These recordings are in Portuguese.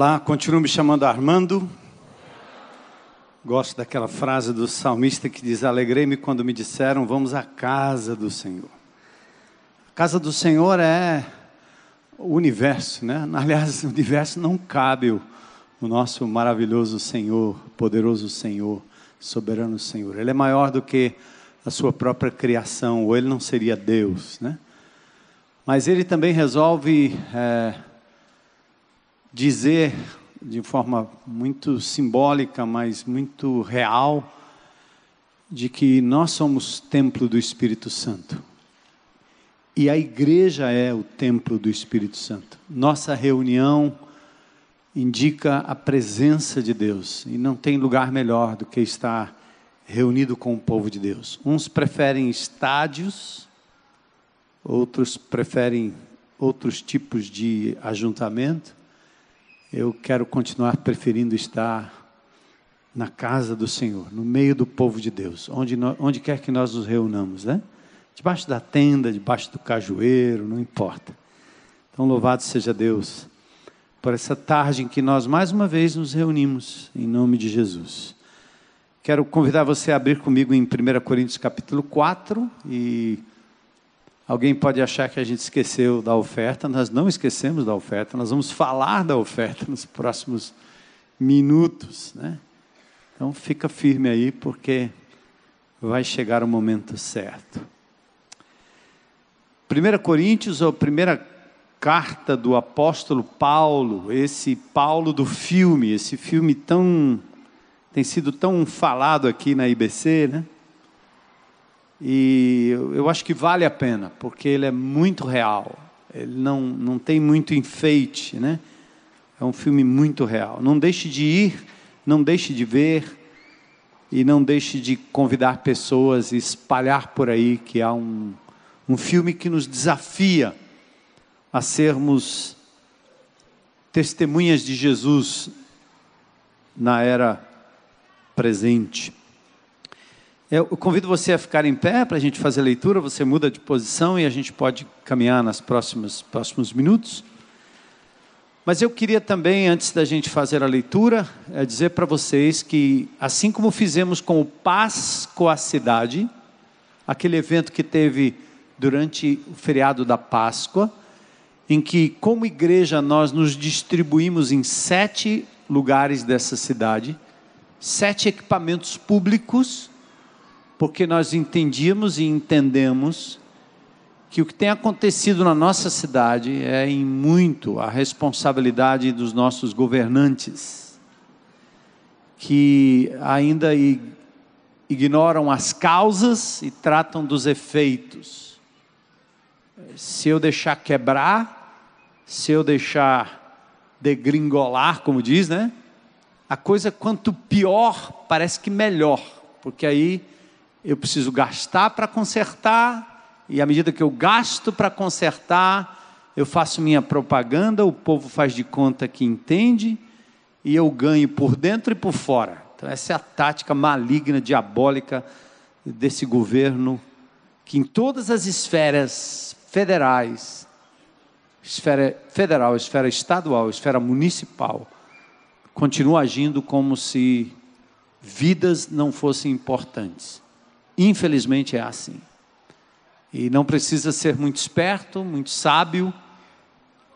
Olá, continuo me chamando Armando. Gosto daquela frase do salmista que diz: Alegrei-me quando me disseram, vamos à casa do Senhor. A casa do Senhor é o universo, né? Aliás, o universo não cabe o, nosso maravilhoso Senhor, poderoso Senhor, soberano Senhor. Ele é maior do que a sua própria criação, ou ele não seria Deus, né? Mas ele também resolve. É, dizer de forma muito simbólica, mas muito real, de que nós somos templo do Espírito Santo. E a igreja é o templo do Espírito Santo. Nossa reunião indica a presença de Deus. E não tem lugar melhor do que estar reunido com o povo de Deus. Uns preferem estádios, outros preferem outros tipos de ajuntamento eu quero continuar preferindo estar na casa do Senhor, no meio do povo de Deus, onde, onde quer que nós nos reunamos, né? Debaixo da tenda, debaixo do cajueiro, não importa. Então, louvado seja Deus por essa tarde em que nós mais uma vez nos reunimos, em nome de Jesus. Quero convidar você a abrir comigo em 1 Coríntios capítulo 4 e Alguém pode achar que a gente esqueceu da oferta, nós não esquecemos da oferta, nós vamos falar da oferta nos próximos minutos, né? Então fica firme aí, porque vai chegar o momento certo. 1 Coríntios, ou primeira carta do apóstolo Paulo, esse Paulo do filme, esse filme tão tem sido tão falado aqui na IBC, né? E eu acho que vale a pena, porque ele é muito real. Ele não, não tem muito enfeite, né? É um filme muito real. Não deixe de ir, não deixe de ver e não deixe de convidar pessoas e espalhar por aí que há um, um filme que nos desafia a sermos testemunhas de Jesus na era presente. Eu convido você a ficar em pé para a gente fazer a leitura. Você muda de posição e a gente pode caminhar nos próximos, próximos minutos. Mas eu queria também, antes da gente fazer a leitura, é dizer para vocês que, assim como fizemos com o Páscoa Cidade, aquele evento que teve durante o feriado da Páscoa, em que, como igreja, nós nos distribuímos em sete lugares dessa cidade, sete equipamentos públicos porque nós entendíamos e entendemos que o que tem acontecido na nossa cidade é em muito a responsabilidade dos nossos governantes, que ainda ignoram as causas e tratam dos efeitos. Se eu deixar quebrar, se eu deixar degringolar, como diz, né? A coisa quanto pior, parece que melhor, porque aí eu preciso gastar para consertar, e à medida que eu gasto para consertar, eu faço minha propaganda, o povo faz de conta que entende, e eu ganho por dentro e por fora. Então, essa é a tática maligna, diabólica desse governo, que em todas as esferas federais, esfera federal, esfera estadual, esfera municipal, continua agindo como se vidas não fossem importantes. Infelizmente é assim. E não precisa ser muito esperto, muito sábio,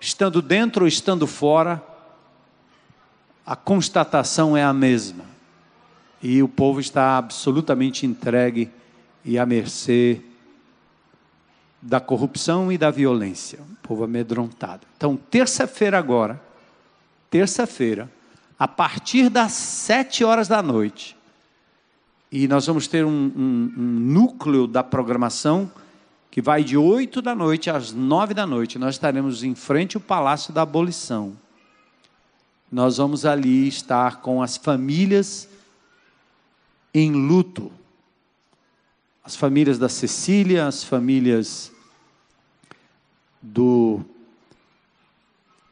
estando dentro ou estando fora, a constatação é a mesma. E o povo está absolutamente entregue e à mercê da corrupção e da violência. O povo amedrontado. Então, terça-feira agora, terça-feira, a partir das sete horas da noite, e nós vamos ter um, um, um núcleo da programação que vai de 8 da noite às 9 da noite. Nós estaremos em frente ao Palácio da Abolição. Nós vamos ali estar com as famílias em luto. As famílias da Cecília, as famílias do.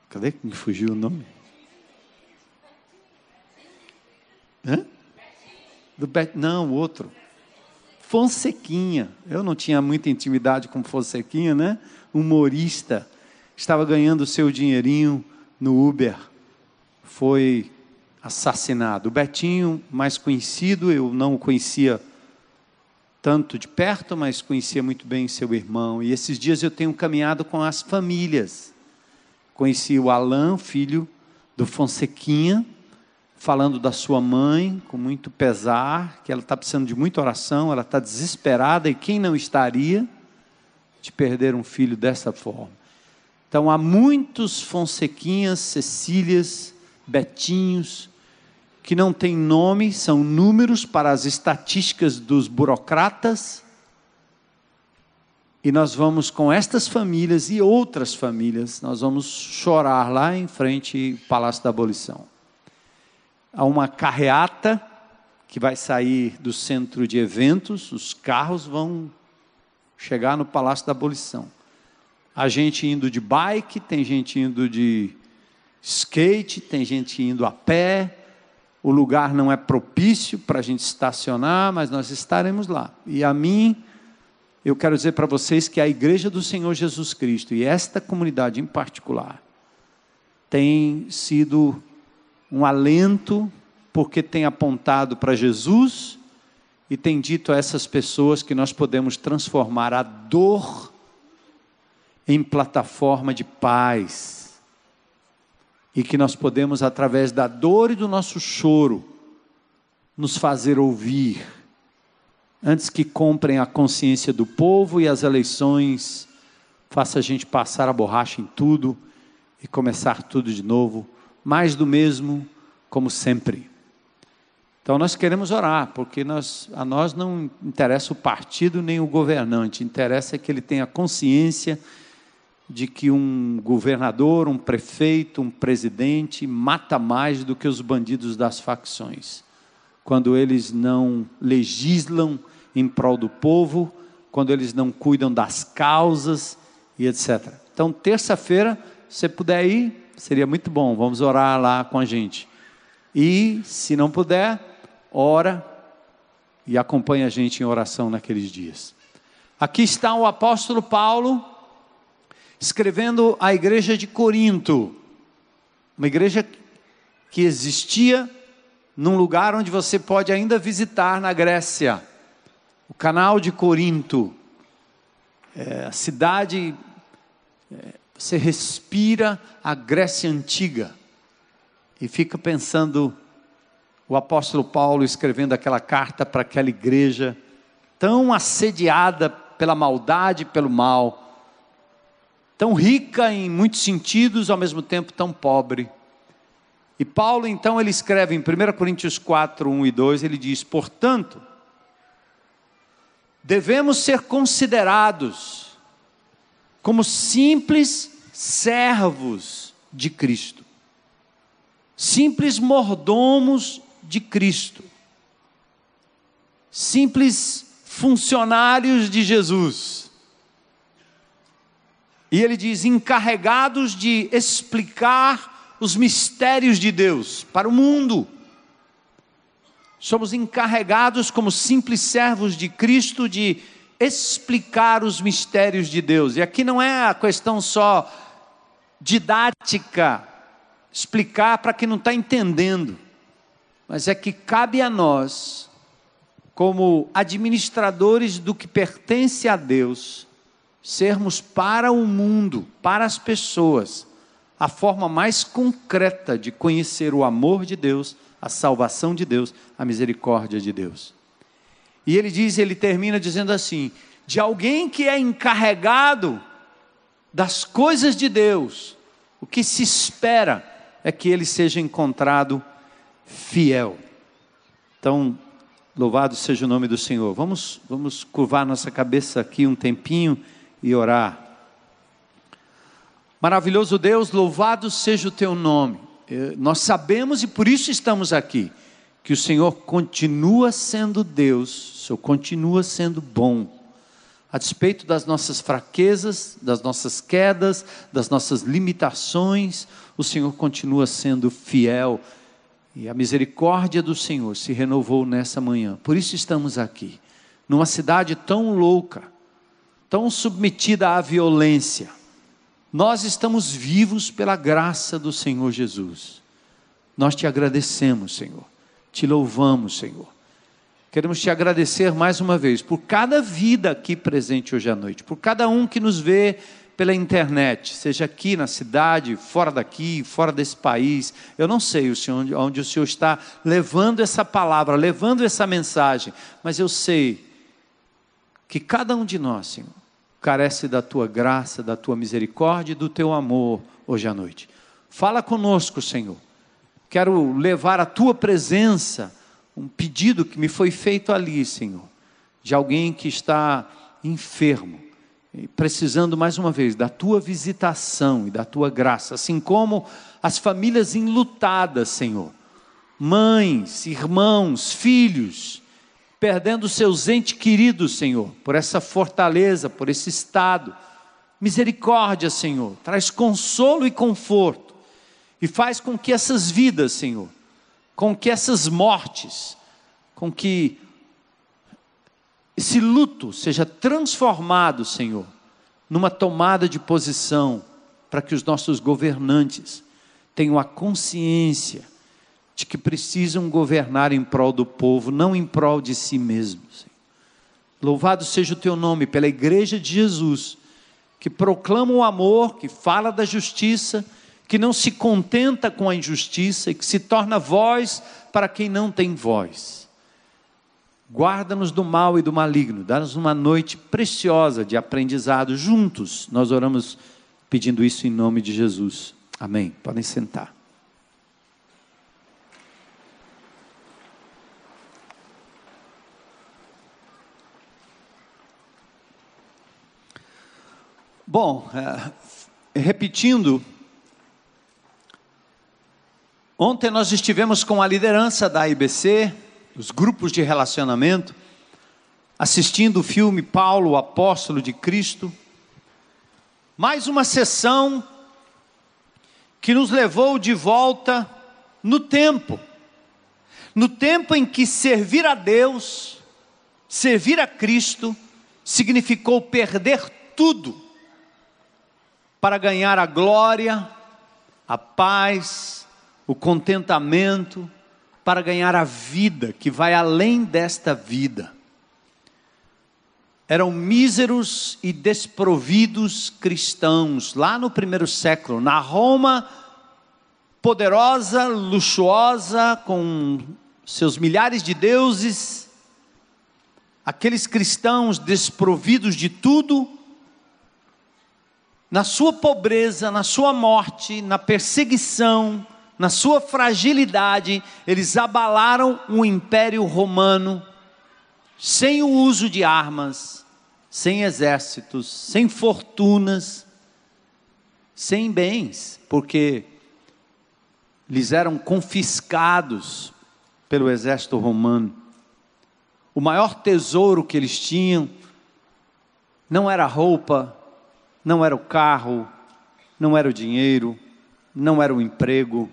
Cadê que me fugiu o nome? Hã? Do Bet... Não, o outro. Fonsequinha. Eu não tinha muita intimidade com Fonsequinha, né? Humorista. Estava ganhando seu dinheirinho no Uber. foi assassinado. O Betinho, mais conhecido, eu não o conhecia tanto de perto, mas conhecia muito bem seu irmão. E esses dias eu tenho caminhado com as famílias. Conheci o Alain, filho do Fonsequinha, falando da sua mãe, com muito pesar, que ela está precisando de muita oração, ela está desesperada, e quem não estaria de perder um filho dessa forma? Então há muitos Fonsequinhas, Cecílias, Betinhos, que não têm nome, são números para as estatísticas dos burocratas. E nós vamos com estas famílias e outras famílias, nós vamos chorar lá em frente ao Palácio da Abolição. Há uma carreata que vai sair do centro de eventos, os carros vão chegar no Palácio da Abolição. A gente indo de bike, tem gente indo de skate, tem gente indo a pé, o lugar não é propício para a gente estacionar, mas nós estaremos lá. E a mim, eu quero dizer para vocês que a igreja do Senhor Jesus Cristo, e esta comunidade em particular, tem sido um alento, porque tem apontado para Jesus e tem dito a essas pessoas que nós podemos transformar a dor em plataforma de paz. E que nós podemos, através da dor e do nosso choro, nos fazer ouvir, antes que comprem a consciência do povo e as eleições, faça a gente passar a borracha em tudo e começar tudo de novo, mais do mesmo, como sempre. Então nós queremos orar, porque nós, a nós não interessa o partido nem o governante, interessa que ele tenha consciência de que um governador, um prefeito, um presidente mata mais do que os bandidos das facções. Quando eles não legislam em prol do povo, quando eles não cuidam das causas e etc. Então, terça-feira, se puder ir, seria muito bom. Vamos orar lá com a gente. E, se não puder, ora e acompanha a gente em oração naqueles dias. Aqui está o apóstolo Paulo escrevendo à igreja de Corinto, uma igreja que existia num lugar onde você pode ainda visitar na Grécia, o canal de Corinto, é, a cidade, é, você respira a Grécia antiga e fica pensando o apóstolo Paulo escrevendo aquela carta para aquela igreja tão assediada pela maldade, pelo mal tão rica em muitos sentidos, ao mesmo tempo tão pobre. E Paulo, então, ele escreve em 1 Coríntios 4, 1 e 2, ele diz: Portanto, devemos ser considerados como simples servos de Cristo, simples mordomos de Cristo, simples funcionários de Jesus e ele diz: encarregados de explicar os mistérios de Deus para o mundo. Somos encarregados, como simples servos de Cristo, de explicar os mistérios de Deus. E aqui não é a questão só didática, explicar para quem não está entendendo, mas é que cabe a nós, como administradores do que pertence a Deus, sermos para o mundo, para as pessoas, a forma mais concreta de conhecer o amor de Deus, a salvação de Deus, a misericórdia de Deus. E ele diz, ele termina dizendo assim: de alguém que é encarregado das coisas de Deus, o que se espera é que ele seja encontrado fiel. Então, louvado seja o nome do Senhor. Vamos, vamos curvar nossa cabeça aqui um tempinho e orar. Maravilhoso Deus, louvado seja o teu nome. Eh, nós sabemos e por isso estamos aqui, que o Senhor continua sendo Deus, o Senhor continua sendo bom. A despeito das nossas fraquezas, das nossas quedas, das nossas limitações, o Senhor continua sendo fiel. E a misericórdia do Senhor se renovou nessa manhã. Por isso estamos aqui, numa cidade tão louca, tão submetida à violência, nós estamos vivos pela graça do Senhor Jesus. Nós te agradecemos, Senhor. Te louvamos, Senhor. Queremos te agradecer mais uma vez por cada vida aqui presente hoje à noite, por cada um que nos vê pela internet, seja aqui na cidade, fora daqui, fora desse país. Eu não sei o senhor, onde o Senhor está levando essa palavra, levando essa mensagem, mas eu sei que cada um de nós, Senhor, carece da tua graça, da tua misericórdia e do teu amor hoje à noite. Fala conosco, Senhor. Quero levar a tua presença um pedido que me foi feito ali, Senhor, de alguém que está enfermo precisando mais uma vez da tua visitação e da tua graça, assim como as famílias enlutadas, Senhor, mães, irmãos, filhos, perdendo seus entes queridos, Senhor, por essa fortaleza, por esse estado. Misericórdia, Senhor, traz consolo e conforto e faz com que essas vidas, Senhor, com que essas mortes, com que esse luto seja transformado, Senhor, numa tomada de posição para que os nossos governantes tenham a consciência de que precisam governar em prol do povo, não em prol de si mesmos. Louvado seja o teu nome pela igreja de Jesus, que proclama o amor, que fala da justiça, que não se contenta com a injustiça e que se torna voz para quem não tem voz. Guarda-nos do mal e do maligno, dá-nos uma noite preciosa de aprendizado juntos. Nós oramos pedindo isso em nome de Jesus. Amém. Podem sentar. Bom, é, repetindo, ontem nós estivemos com a liderança da IBC, os grupos de relacionamento, assistindo o filme Paulo, o apóstolo de Cristo. Mais uma sessão que nos levou de volta no tempo. No tempo em que servir a Deus, servir a Cristo, significou perder tudo para ganhar a glória, a paz, o contentamento, para ganhar a vida que vai além desta vida. Eram míseros e desprovidos cristãos lá no primeiro século, na Roma poderosa, luxuosa, com seus milhares de deuses, aqueles cristãos desprovidos de tudo, na sua pobreza, na sua morte, na perseguição, na sua fragilidade, eles abalaram o império romano sem o uso de armas, sem exércitos, sem fortunas, sem bens, porque lhes eram confiscados pelo exército romano. O maior tesouro que eles tinham não era a roupa, não era o carro, não era o dinheiro, não era o emprego,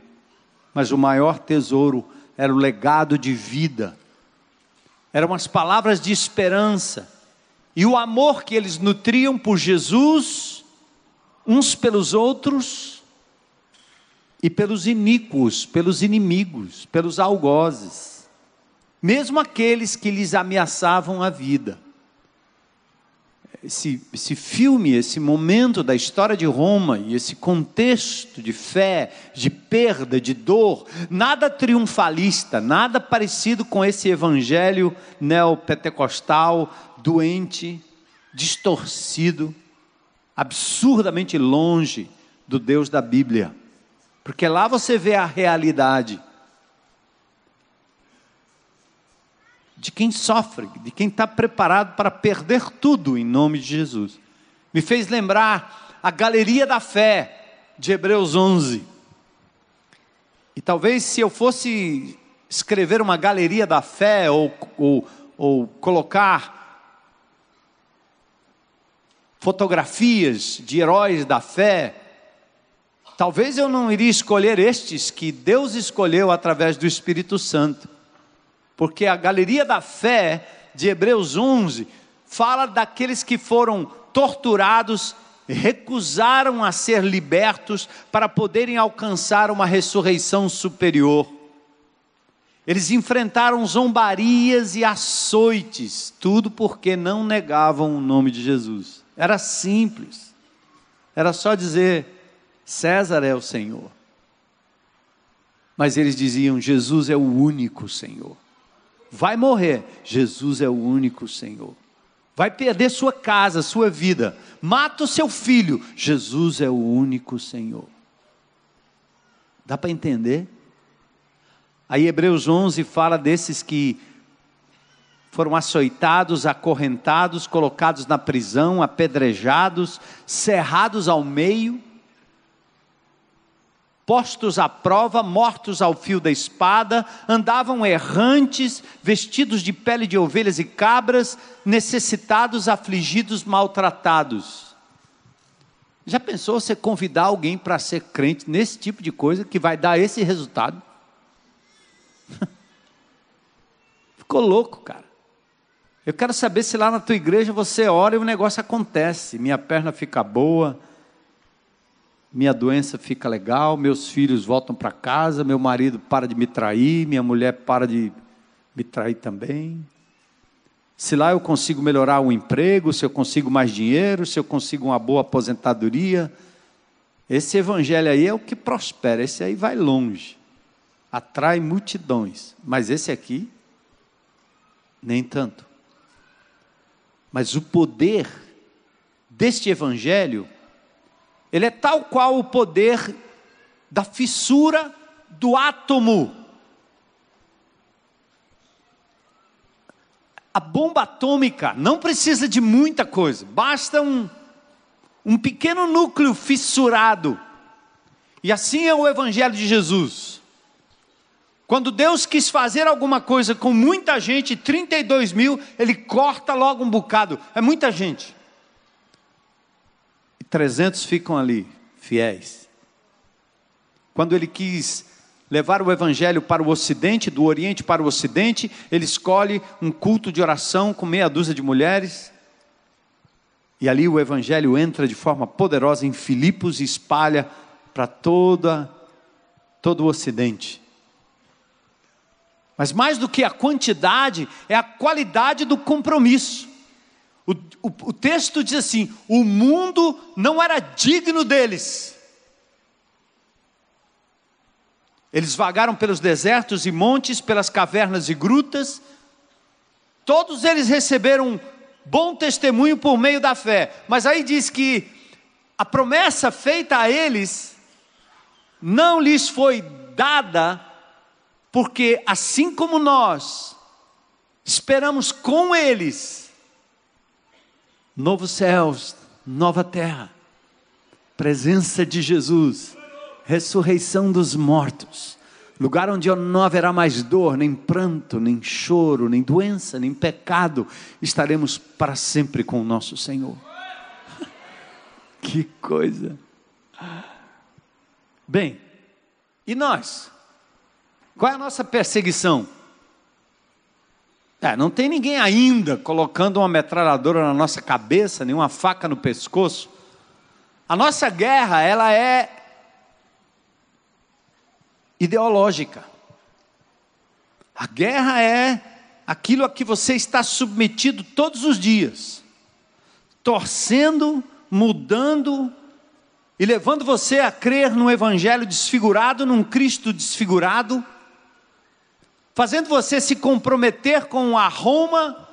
mas o maior tesouro era o legado de vida, eram as palavras de esperança. E o amor que eles nutriam por Jesus, uns pelos outros e pelos iníquos, pelos inimigos, pelos algozes, mesmo aqueles que lhes ameaçavam a vida esse, esse filme, esse momento da história de Roma e esse contexto de fé, de perda, de dor, nada triunfalista, nada parecido com esse evangelho neopentecostal, doente, distorcido, absurdamente longe do Deus da Bíblia. Porque lá você vê a realidade de quem sofre, de quem está preparado para perder tudo em nome de Jesus. Me fez lembrar a galeria da fé de Hebreus 11. E talvez se eu fosse escrever uma galeria da fé ou, ou, ou colocar fotografias de heróis da fé, talvez eu não iria escolher estes que Deus escolheu através do Espírito Santo porque a galeria da fé de Hebreus 11 fala daqueles que foram torturados recusaram a ser libertos para poderem alcançar uma ressurreição superior. Eles enfrentaram zombarias e açoites, tudo porque não negavam o nome de Jesus. Era simples. Era só dizer: César é o Senhor. Mas eles diziam: Jesus é o único Senhor. Vai morrer, Jesus é o único Senhor. Vai perder sua casa, sua vida. Mata o seu filho, Jesus é o único Senhor. Dá para entender? Aí Hebreus 11 fala desses que foram açoitados, acorrentados, colocados na prisão, apedrejados, cerrados ao meio, postos à prova, mortos ao fio da espada, andavam errantes, vestidos de pele de ovelhas e cabras, necessitados, afligidos, maltratados. Já pensou você convidar alguém para ser crente nesse tipo de coisa que vai dar esse resultado? Ficou louco, cara. Eu quero saber se lá na tua igreja você ora e o negócio acontece. Minha perna fica boa, minha doença fica legal, meus filhos voltam para casa, meu marido para de me trair, minha mulher para de me trair também. Se lá eu consigo melhorar o emprego, se eu consigo mais dinheiro, se eu consigo uma boa aposentadoria. Esse evangelho aí é o que prospera, esse aí vai longe atrai multidões, mas esse aqui, nem tanto. Mas o poder deste evangelho, ele é tal qual o poder da fissura do átomo. A bomba atômica não precisa de muita coisa, basta um, um pequeno núcleo fissurado. E assim é o Evangelho de Jesus. Quando Deus quis fazer alguma coisa com muita gente, 32 mil, ele corta logo um bocado. É muita gente. E 300 ficam ali, fiéis. Quando ele quis levar o evangelho para o ocidente, do oriente para o ocidente, ele escolhe um culto de oração com meia dúzia de mulheres. E ali o evangelho entra de forma poderosa em Filipos e espalha para toda todo o ocidente. Mas mais do que a quantidade, é a qualidade do compromisso. O, o, o, texto diz assim: o mundo não era digno deles. Eles vagaram pelos desertos e montes, pelas cavernas e grutas. Todos eles receberam bom testemunho por meio da fé. Mas aí diz que a promessa feita a eles não lhes foi dada porque assim como nós esperamos com eles novos céus, nova terra, presença de Jesus, ressurreição dos mortos, lugar onde não haverá mais dor, nem pranto, nem choro, nem doença, nem pecado, estaremos para sempre com o nosso Senhor. que coisa! Bem, e nós? Qual é a nossa perseguição? É, não tem ninguém ainda colocando uma metralhadora na nossa cabeça, nenhuma faca no pescoço. A nossa guerra, ela é ideológica. A guerra é aquilo a que você está submetido todos os dias, torcendo, mudando e levando você a crer num evangelho desfigurado, num Cristo desfigurado fazendo você se comprometer com a Roma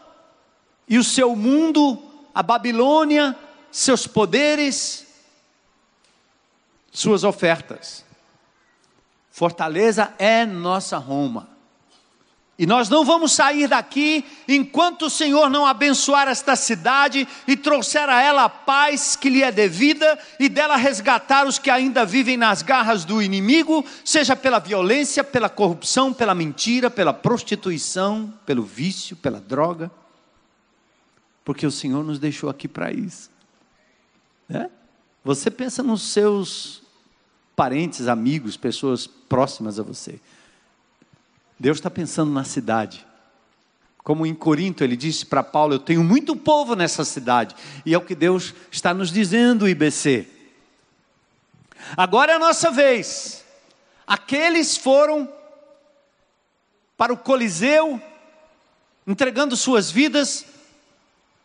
e o seu mundo, a Babilônia, seus poderes, suas ofertas. Fortaleza é nossa Roma. E nós não vamos sair daqui enquanto o Senhor não abençoar esta cidade e trouxer a ela a paz que lhe é devida e dela resgatar os que ainda vivem nas garras do inimigo, seja pela violência, pela corrupção, pela mentira, pela prostituição, pelo vício, pela droga. Porque o Senhor nos deixou aqui para isso. É? Você pensa nos seus parentes, amigos, pessoas próximas a você. Deus está pensando na cidade. Como em Corinto ele disse para Paulo: Eu tenho muito povo nessa cidade. E é o que Deus está nos dizendo, IBC. Agora é a nossa vez. Aqueles foram para o Coliseu, entregando suas vidas,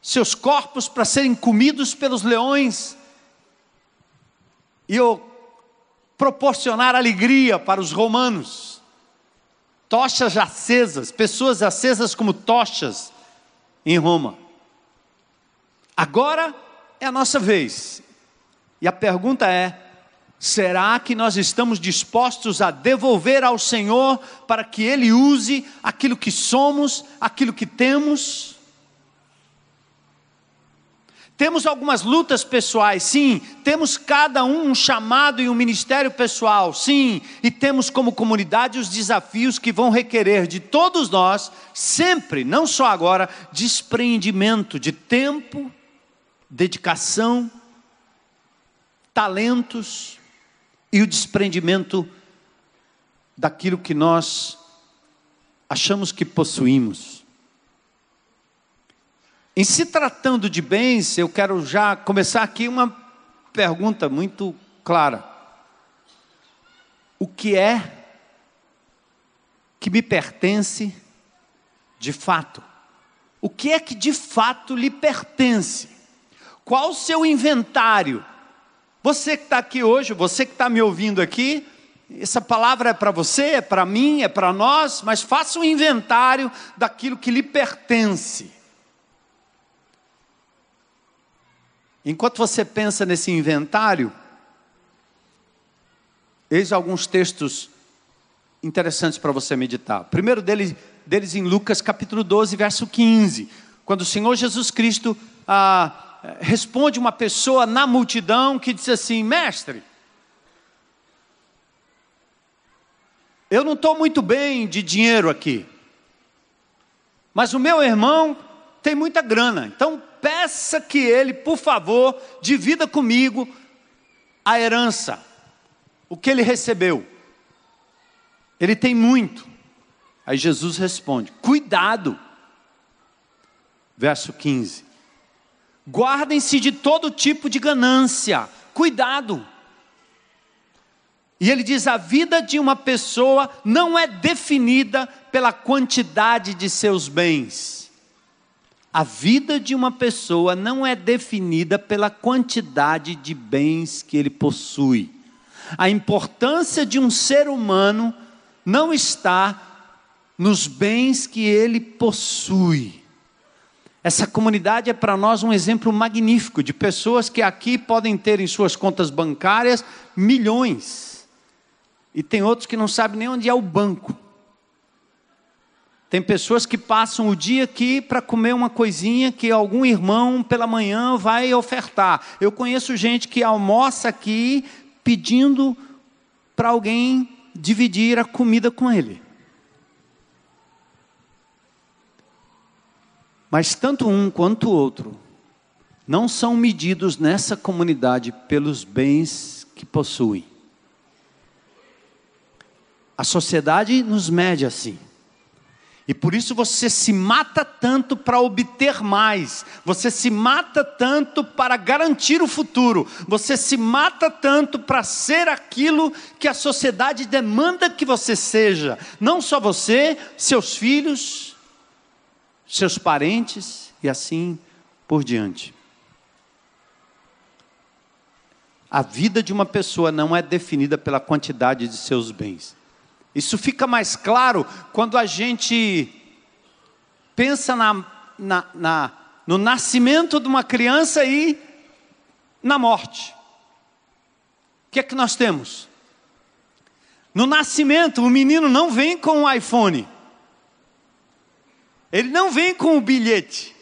seus corpos para serem comidos pelos leões, e proporcionar alegria para os romanos tochas acesas, pessoas acesas como tochas em Roma. Agora é a nossa vez. E a pergunta é: será que nós estamos dispostos a devolver ao Senhor para que Ele use aquilo que somos, aquilo que temos? Temos algumas lutas pessoais, sim. Temos cada um um chamado e um ministério pessoal, sim. E temos como comunidade os desafios que vão requerer de todos nós, sempre, não só agora, despreendimento de tempo, dedicação, talentos e o desprendimento daquilo que nós achamos que possuímos. Em se tratando de bens, eu quero já começar aqui uma pergunta muito clara. O que é que me pertence de fato? O que é que de fato lhe pertence? Qual o seu inventário? Você que está aqui hoje, você que está me ouvindo aqui, essa palavra é para você, é para mim, é para nós, mas faça um inventário daquilo que lhe pertence. Enquanto você pensa nesse inventário, eis alguns textos interessantes para você meditar. Primeiro deles, deles em Lucas capítulo 12, verso 15, quando o Senhor Jesus Cristo ah, responde uma pessoa na multidão que diz assim: Mestre, eu não estou muito bem de dinheiro aqui, mas o meu irmão tem muita grana, então peça que ele, por favor, divida comigo a herança, o que ele recebeu. Ele tem muito. Aí Jesus responde: cuidado. Verso 15: guardem-se de todo tipo de ganância, cuidado. E ele diz: a vida de uma pessoa não é definida pela quantidade de seus bens a vida de uma pessoa não é definida pela quantidade de bens que ele possui. A importância de um ser humano não está nos bens que ele possui. Essa comunidade é para nós um exemplo magnífico de pessoas que aqui podem ter em suas contas bancárias milhões, e tem outros que não sabem nem onde é o banco. Tem pessoas que passam o dia aqui para comer uma coisinha que algum irmão pela manhã vai ofertar. Eu conheço gente que almoça aqui pedindo para alguém dividir a comida com ele. Mas tanto um quanto o outro não são medidos nessa comunidade pelos bens que possuem. A sociedade nos mede assim. E por isso você se mata tanto para obter mais, você se mata tanto para garantir o futuro, você se mata tanto para ser aquilo que a sociedade demanda que você seja, não só você, seus filhos, seus parentes e assim por diante. A vida de uma pessoa não é definida pela quantidade de seus bens. Isso fica mais claro quando a gente pensa na, na, na, no nascimento de uma criança e na morte. O que é que nós temos? No nascimento, o menino não vem com o iPhone. Ele não vem com o bilhete.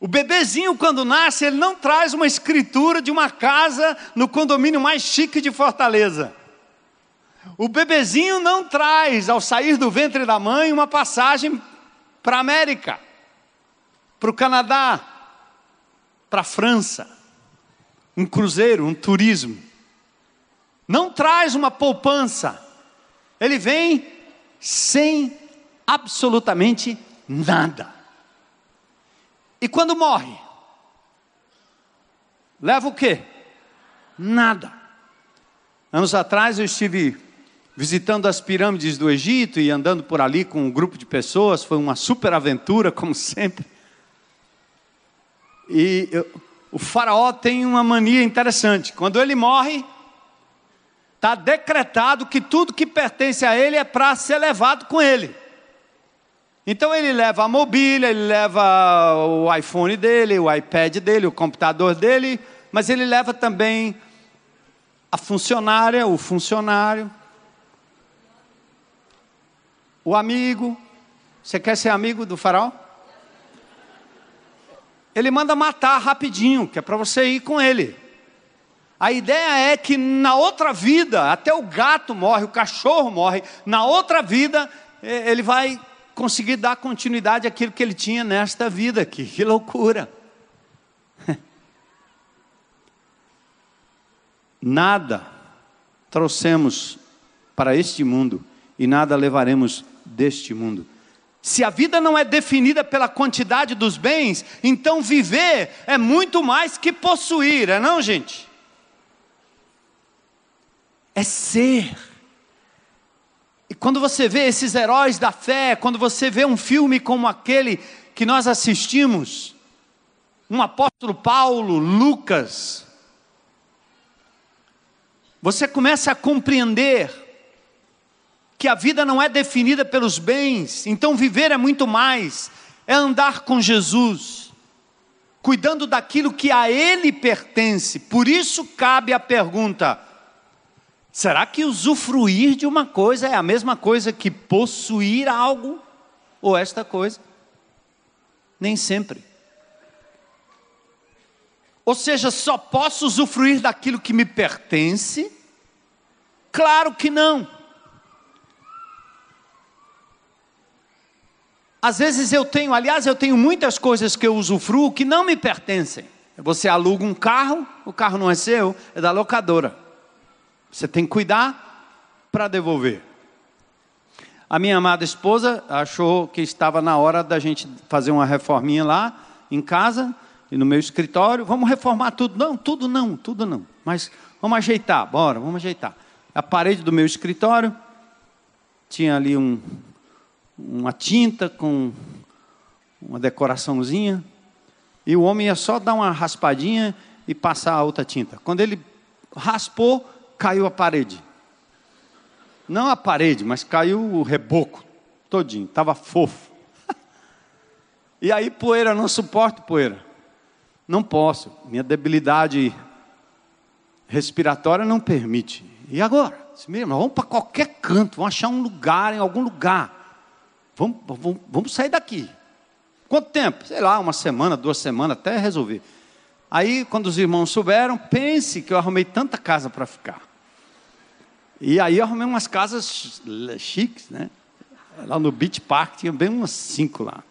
O bebezinho, quando nasce, ele não traz uma escritura de uma casa no condomínio mais chique de Fortaleza. O bebezinho não traz, ao sair do ventre da mãe, uma passagem para a América, para o Canadá, para a França, um cruzeiro, um turismo. Não traz uma poupança, ele vem sem absolutamente Nada. E quando morre? Leva o quê? Nada. Anos atrás eu estive visitando as pirâmides do Egito e andando por ali com um grupo de pessoas, foi uma super aventura, como sempre. E eu, o faraó tem uma mania interessante. Quando ele morre, está decretado que tudo que pertence a ele é para ser levado com ele. Então ele leva a mobília, ele leva o iPhone dele, o iPad dele, o computador dele, mas ele leva também a funcionária, o funcionário, o amigo. Você quer ser amigo do faraó? Ele manda matar rapidinho, que é para você ir com ele. A ideia é que na outra vida, até o gato morre, o cachorro morre, na outra vida ele vai conseguir dar continuidade àquilo que ele tinha nesta vida aqui. Que loucura! Nada trouxemos para este mundo e nada levaremos deste mundo. Se a vida não é definida pela quantidade dos bens, então viver é muito mais que possuir, é não, gente? É ser. E quando você vê esses heróis da fé, quando você vê um filme como aquele que nós assistimos, um apóstolo Paulo, Lucas, você começa a compreender que a vida não é definida pelos bens, então viver é muito mais, é andar com Jesus, cuidando daquilo que a Ele pertence. Por isso cabe a pergunta: será que usufruir de uma coisa é a mesma coisa que possuir algo? Ou esta coisa? Nem sempre. Ou seja, só posso usufruir daquilo que me pertence? Claro que não. Às vezes eu tenho, aliás, eu tenho muitas coisas que eu usufruo que não me pertencem. Você aluga um carro, o carro não é seu, é da locadora. Você tem que cuidar para devolver. A minha amada esposa achou que estava na hora da gente fazer uma reforminha lá em casa, e no meu escritório, vamos reformar tudo. Não, tudo não, tudo não. Mas vamos ajeitar, bora, vamos ajeitar. A parede do meu escritório tinha ali um, uma tinta com uma decoraçãozinha, e o homem ia só dar uma raspadinha e passar a outra tinta. Quando ele raspou, caiu a parede. Não a parede, mas caiu o reboco todinho, estava fofo. e aí poeira, não suporto poeira. Não posso, minha debilidade respiratória não permite. E agora? Vamos para qualquer canto, vamos achar um lugar, em algum lugar. Vamos, vamos, vamos sair daqui. Quanto tempo? Sei lá, uma semana, duas semanas, até resolver. Aí, quando os irmãos souberam, pense que eu arrumei tanta casa para ficar. E aí eu arrumei umas casas chiques, né? Lá no Beach Park tinha bem umas cinco lá.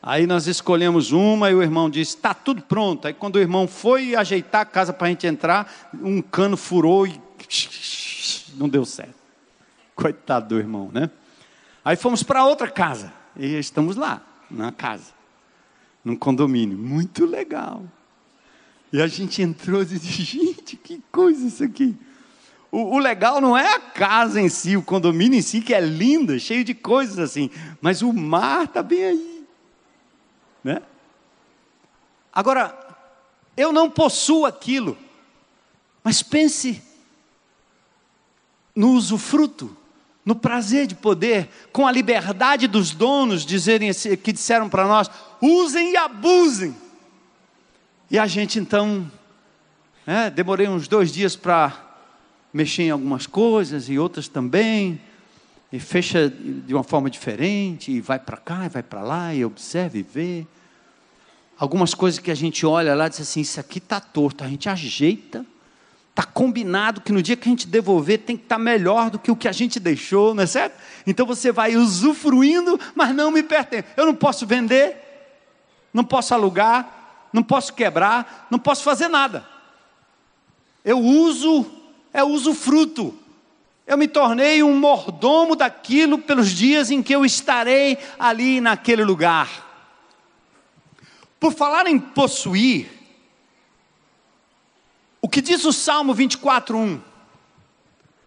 Aí nós escolhemos uma e o irmão disse: está tudo pronto. Aí quando o irmão foi ajeitar a casa para a gente entrar, um cano furou e não deu certo. Coitado do irmão, né? Aí fomos para outra casa e estamos lá, na casa, num condomínio. Muito legal. E a gente entrou e disse: gente, que coisa isso aqui. O, o, legal não é a casa em si, o condomínio em si, que é lindo, cheio de coisas assim, mas o mar está bem aí. Né? Agora, eu não possuo aquilo, mas pense no usufruto, no prazer de poder, com a liberdade dos donos dizerem que disseram para nós: usem e abusem. E a gente então, é, demorei uns dois dias para mexer em algumas coisas e outras também e fecha de uma forma diferente, e vai para cá, e vai para lá, e observa e vê. Algumas coisas que a gente olha lá e diz assim: Isso aqui está torto, a gente ajeita, está combinado que no dia que a gente devolver tem que estar tá melhor do que o que a gente deixou, não é certo? Então você vai usufruindo, mas não me pertence. Eu não posso vender, não posso alugar, não posso quebrar, não posso fazer nada. Eu uso, é usufruto. Eu me tornei um mordomo daquilo pelos dias em que eu estarei ali naquele lugar. Por falar em possuir, o que diz o Salmo 24:1?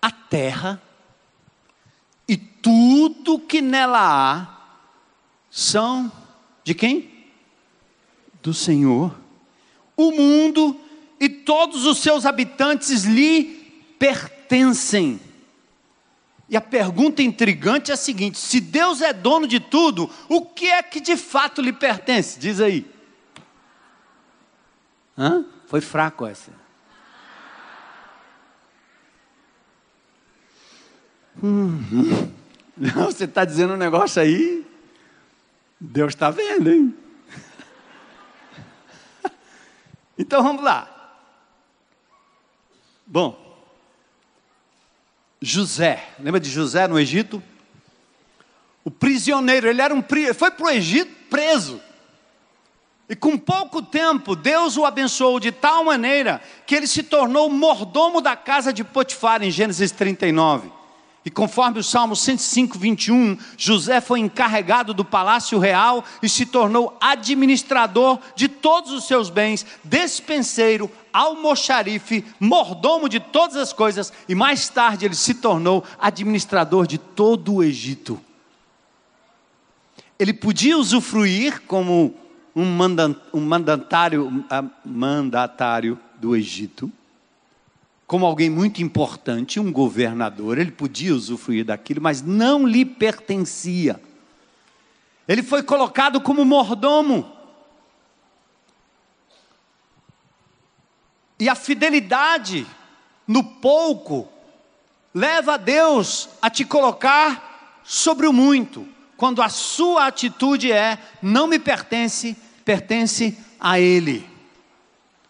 A terra e tudo que nela há são de quem? Do Senhor. O mundo e todos os seus habitantes lhe pertencem. E a pergunta intrigante é a seguinte: se Deus é dono de tudo, o que é que de fato lhe pertence? Diz aí. Hã? Foi fraco essa. Hum, você está dizendo um negócio aí, Deus está vendo, hein? Então vamos lá. Bom, José, lembra de José no Egito? O prisioneiro, ele era um foi para o Egito preso. E com pouco tempo, Deus o abençoou de tal maneira que ele se tornou mordomo da casa de Potifar, em Gênesis 39. E conforme o Salmo 105, 21, José foi encarregado do palácio real e se tornou administrador de todos os seus bens, despenseiro, almoxarife, mordomo de todas as coisas, e mais tarde ele se tornou administrador de todo o Egito. Ele podia usufruir como um, mandatário, mandatário do Egito, como alguém muito importante, um governador, ele podia usufruir daquilo, mas não lhe pertencia. Ele foi colocado como mordomo. E a fidelidade no pouco leva a Deus a te colocar sobre o muito, quando a sua atitude é: não me pertence, pertence a Ele.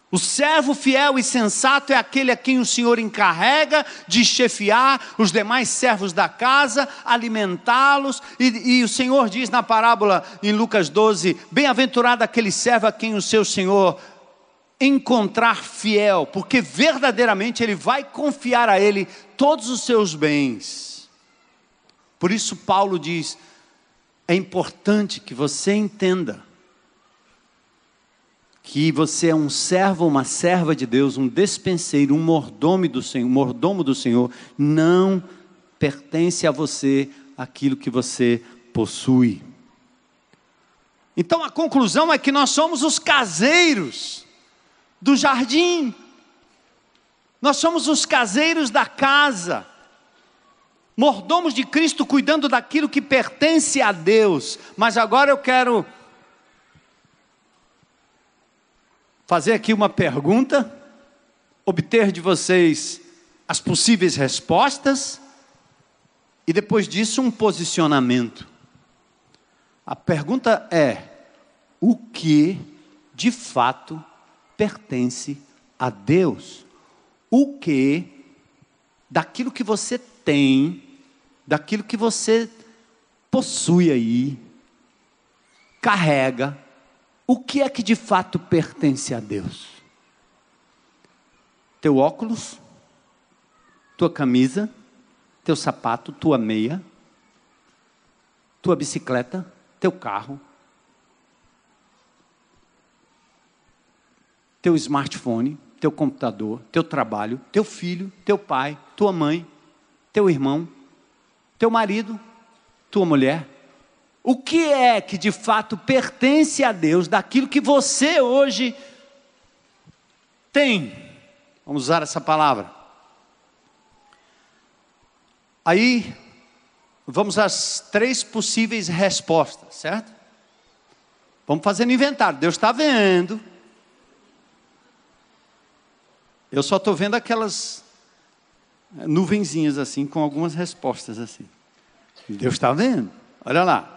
O servo fiel e sensato é aquele a quem o Senhor encarrega de chefiar os demais servos da casa, alimentá-los, e, e, o Senhor diz na parábola em Lucas 12: Bem-aventurado aquele servo a quem o seu Senhor encontrar fiel, porque verdadeiramente ele vai confiar a ele todos os seus bens. Por isso, Paulo diz: é importante que você entenda que você é um servo, uma serva de Deus, um despenseiro, um mordomo do Senhor, mordomo do Senhor, não pertence a você aquilo que você possui. Então a conclusão é que nós somos os caseiros do jardim. Nós somos os caseiros da casa. Mordomos de Cristo cuidando daquilo que pertence a Deus. Mas agora eu quero fazer aqui uma pergunta, obter de vocês as possíveis respostas e depois disso um posicionamento. A pergunta é: o que de fato pertence a Deus? O que daquilo que você tem, daquilo que você possui aí, carrega, o que é que de fato pertence a Deus? Teu óculos, tua camisa, teu sapato, tua meia, tua bicicleta, teu carro, teu smartphone, teu computador, teu trabalho, teu filho, teu pai, tua mãe, teu irmão, teu marido, tua mulher, o que é que de fato pertence a Deus daquilo que você hoje tem? Vamos usar essa palavra. Aí, vamos às três possíveis respostas, certo? Vamos fazendo inventário. Deus está vendo. Eu só estou vendo aquelas nuvenzinhas assim, com algumas respostas assim. Deus está vendo. Olha lá.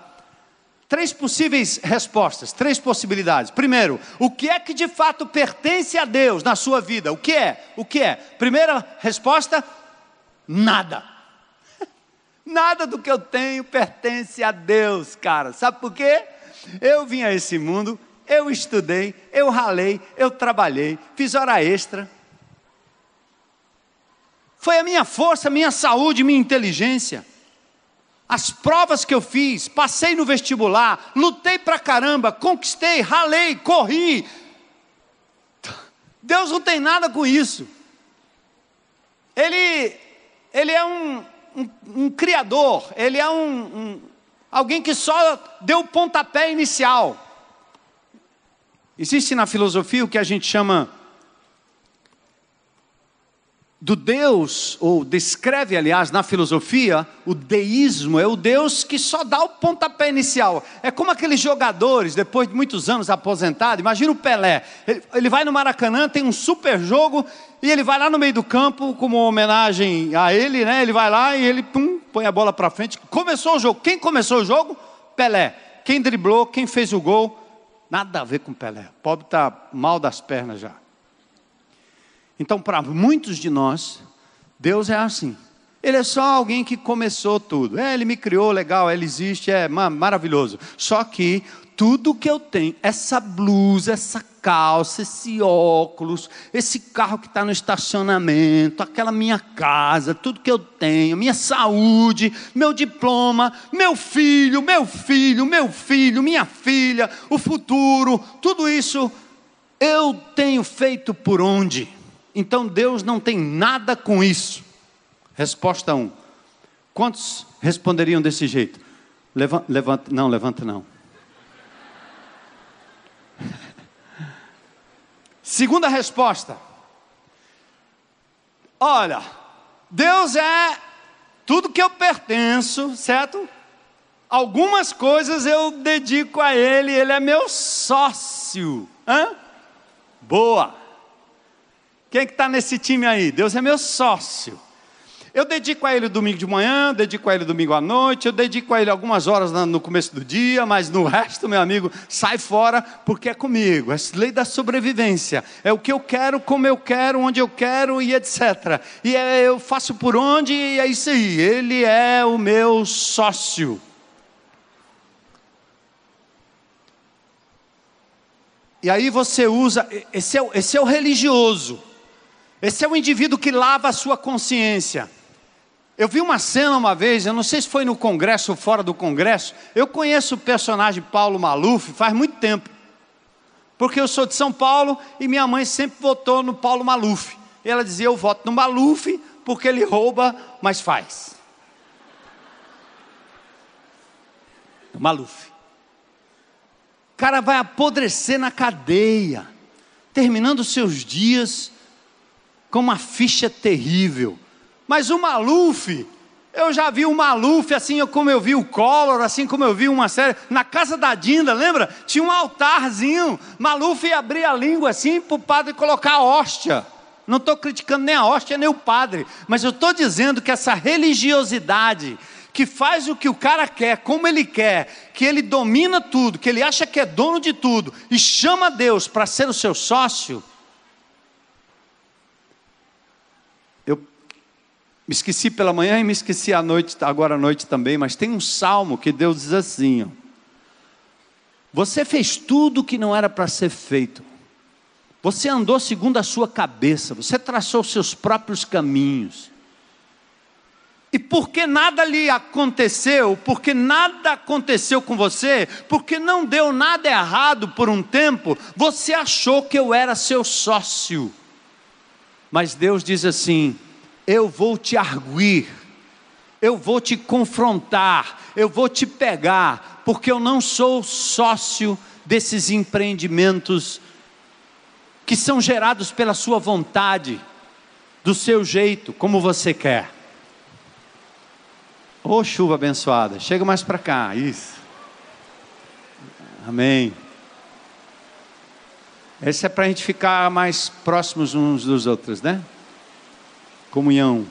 Três possíveis respostas, três possibilidades. Primeiro, o que é que de fato pertence a Deus na sua vida? O que é? O que é? Primeira resposta: nada. Nada do que eu tenho pertence a Deus, cara. Sabe por quê? Eu vim a esse mundo, eu estudei, eu ralei, eu trabalhei, fiz hora extra. Foi a minha força, minha saúde, minha inteligência. As provas que eu fiz, passei no vestibular, lutei pra caramba, conquistei, ralei, corri. Deus não tem nada com isso. Ele, ele é um, um, um criador, ele é um, um, alguém que só deu o pontapé inicial. Existe na filosofia o que a gente chama do Deus, ou descreve, aliás, na filosofia, o deísmo é o Deus que só dá o pontapé inicial. É como aqueles jogadores, depois de muitos anos aposentado, imagina o Pelé. Ele, ele vai no Maracanã, tem um super jogo, e ele vai lá no meio do campo, como homenagem a ele, né? Ele vai lá e ele pum, põe a bola para frente. Começou o jogo. Quem começou o jogo? Pelé. Quem driblou, quem fez o gol? Nada a ver com Pelé. O pobre está mal das pernas já. Então, para muitos de nós, Deus é assim. Ele é só alguém que começou tudo. É, ele me criou, legal, ele existe, é maravilhoso. Só que tudo que eu tenho, essa blusa, essa calça, esse óculos, esse carro que está no estacionamento, aquela minha casa, tudo que eu tenho, minha saúde, meu diploma, meu filho, meu filho, meu filho, minha filha, o futuro, tudo isso eu tenho feito por onde? Então Deus não tem nada com isso. Resposta 1. Um. Quantos responderiam desse jeito? Levanta, levanta, não, levanta não. Segunda resposta. Olha, Deus é tudo que eu pertenço, certo? Algumas coisas eu dedico a Ele, Ele é meu sócio. Hã? Boa. Quem é que está nesse time aí? Deus é meu sócio. Eu dedico a ele domingo de manhã, dedico a ele domingo à noite, eu dedico a ele algumas horas no começo do dia, mas no resto, meu amigo, sai fora porque é comigo. É lei da sobrevivência. É o que eu quero, como eu quero, onde eu quero e etc. E é, eu faço por onde e é isso aí. Ele é o meu sócio. E aí você usa, esse é, esse é o religioso. Esse é o indivíduo que lava a sua consciência. Eu vi uma cena uma vez, eu não sei se foi no congresso ou fora do congresso. Eu conheço o personagem Paulo Maluf faz muito tempo. Porque eu sou de São Paulo e minha mãe sempre votou no Paulo Maluf. E ela dizia: Eu voto no Maluf porque ele rouba, mas faz. Maluf. O cara vai apodrecer na cadeia, terminando seus dias com uma ficha terrível. Mas o Maluf, eu já vi o Maluf, assim como eu vi o Collor, assim como eu vi uma série. Na casa da Dinda, lembra? Tinha um altarzinho. Maluf ia abrir a língua assim para o padre colocar a hóstia. Não estou criticando nem a hóstia nem o padre, mas eu estou dizendo que essa religiosidade que faz o que o cara quer, como ele quer, que ele domina tudo, que ele acha que é dono de tudo e chama Deus para ser o seu sócio, Me esqueci pela manhã e me esqueci à noite, agora à noite também, mas tem um salmo que Deus diz assim: ó, Você fez tudo o que não era para ser feito. Você andou segundo a sua cabeça, você traçou seus próprios caminhos. E porque nada lhe aconteceu, porque nada aconteceu com você, porque não deu nada errado por um tempo, você achou que eu era seu sócio. Mas Deus diz assim: eu vou te arguir, eu vou te confrontar, eu vou te pegar, porque eu não sou sócio desses empreendimentos que são gerados pela sua vontade, do seu jeito, como você quer. Ô oh, chuva abençoada, chega mais para cá, isso. Amém. Esse é para a gente ficar mais próximos uns dos outros, né? Comunhão.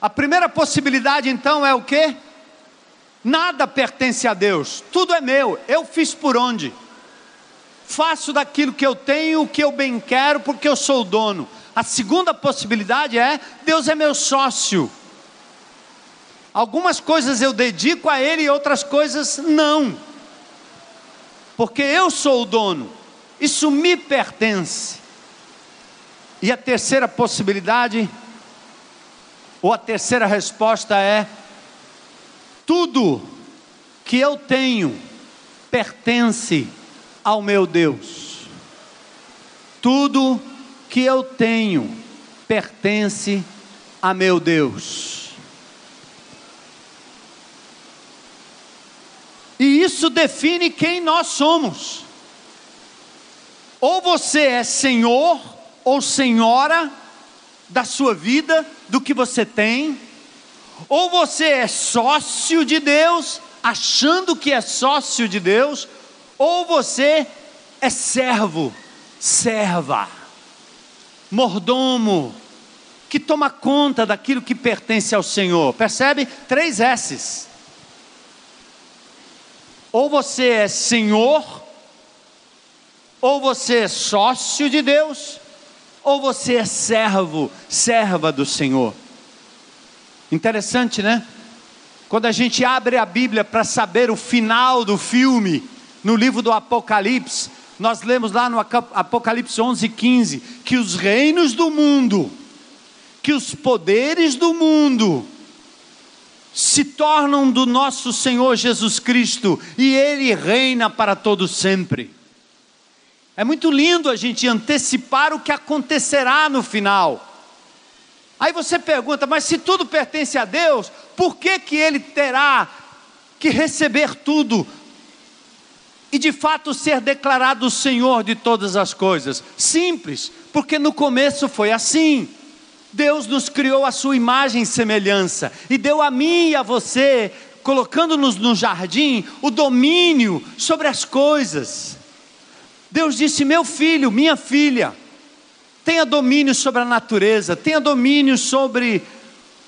A primeira possibilidade então é o que? Nada pertence a Deus, tudo é meu, eu fiz por onde? Faço daquilo que eu tenho o que eu bem quero, porque eu sou o dono. A segunda possibilidade é: Deus é meu sócio. Algumas coisas eu dedico a Ele e outras coisas não, porque eu sou o dono isso me pertence. E a terceira possibilidade, ou a terceira resposta é: tudo que eu tenho pertence ao meu Deus. Tudo que eu tenho pertence a meu Deus. E isso define quem nós somos. Ou você é senhor ou senhora da sua vida, do que você tem, ou você é sócio de Deus, achando que é sócio de Deus, ou você é servo, serva, mordomo, que toma conta daquilo que pertence ao Senhor. Percebe? Três S's. Ou você é senhor, ou você é sócio de Deus, ou você é servo, serva do Senhor. Interessante, né? Quando a gente abre a Bíblia para saber o final do filme, no livro do Apocalipse, nós lemos lá no Apocalipse 11, 15, que os reinos do mundo, que os poderes do mundo, se tornam do nosso Senhor Jesus Cristo e Ele reina para todo sempre. É muito lindo a gente antecipar o que acontecerá no final. Aí você pergunta, mas se tudo pertence a Deus, por que que ele terá que receber tudo e de fato ser declarado o Senhor de todas as coisas? Simples, porque no começo foi assim. Deus nos criou a sua imagem e semelhança e deu a mim e a você, colocando-nos no jardim, o domínio sobre as coisas. Deus disse: Meu filho, minha filha, tenha domínio sobre a natureza, tenha domínio sobre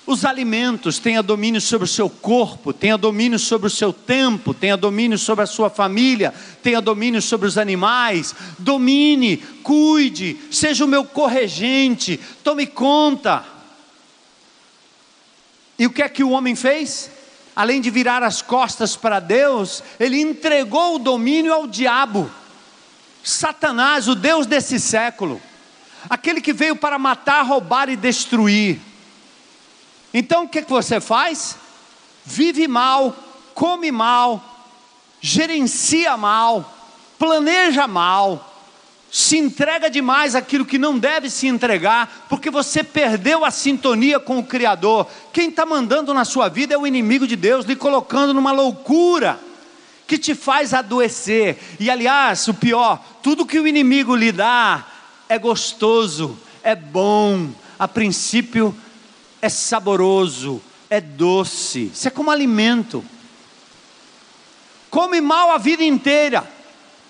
os alimentos, tenha domínio sobre o seu corpo, tenha domínio sobre o seu tempo, tenha domínio sobre a sua família, tenha domínio sobre os animais, domine, cuide, seja o meu corregente, tome conta. E o que é que o homem fez? Além de virar as costas para Deus, ele entregou o domínio ao diabo. Satanás, o Deus desse século, aquele que veio para matar, roubar e destruir. Então o que, você faz? Vive mal, come mal, gerencia mal, planeja mal, se entrega demais aquilo que não deve se entregar, porque você perdeu a sintonia com o Criador. Quem está mandando na sua vida é o inimigo de Deus, lhe colocando numa loucura que te faz adoecer. E aliás, o pior, tudo que o inimigo lhe dá é gostoso, é bom, a princípio é saboroso, é doce. Isso é como alimento. Come mal a vida inteira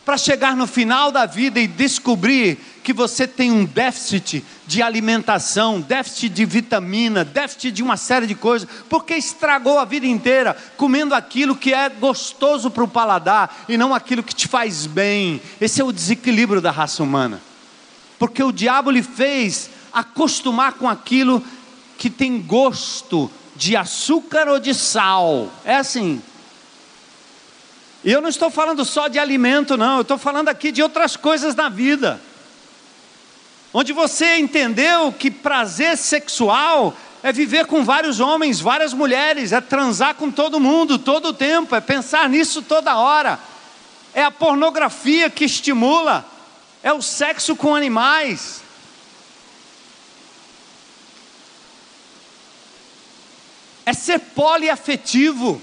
para chegar no final da vida e descobrir que você tem um déficit de alimentação, déficit de vitamina, déficit de uma série de coisas, porque estragou a vida inteira comendo aquilo que é gostoso para o paladar e não aquilo que te faz bem. Esse é o desequilíbrio da raça humana. Porque o diabo lhe fez acostumar com aquilo que tem gosto de açúcar ou de sal. É assim. E eu não estou falando só de alimento, não, eu estou falando aqui de outras coisas na vida. Onde você entendeu que prazer sexual é viver com vários homens, várias mulheres, é transar com todo mundo, todo o tempo, é pensar nisso toda hora. É a pornografia que estimula, é o sexo com animais. É ser poliafetivo.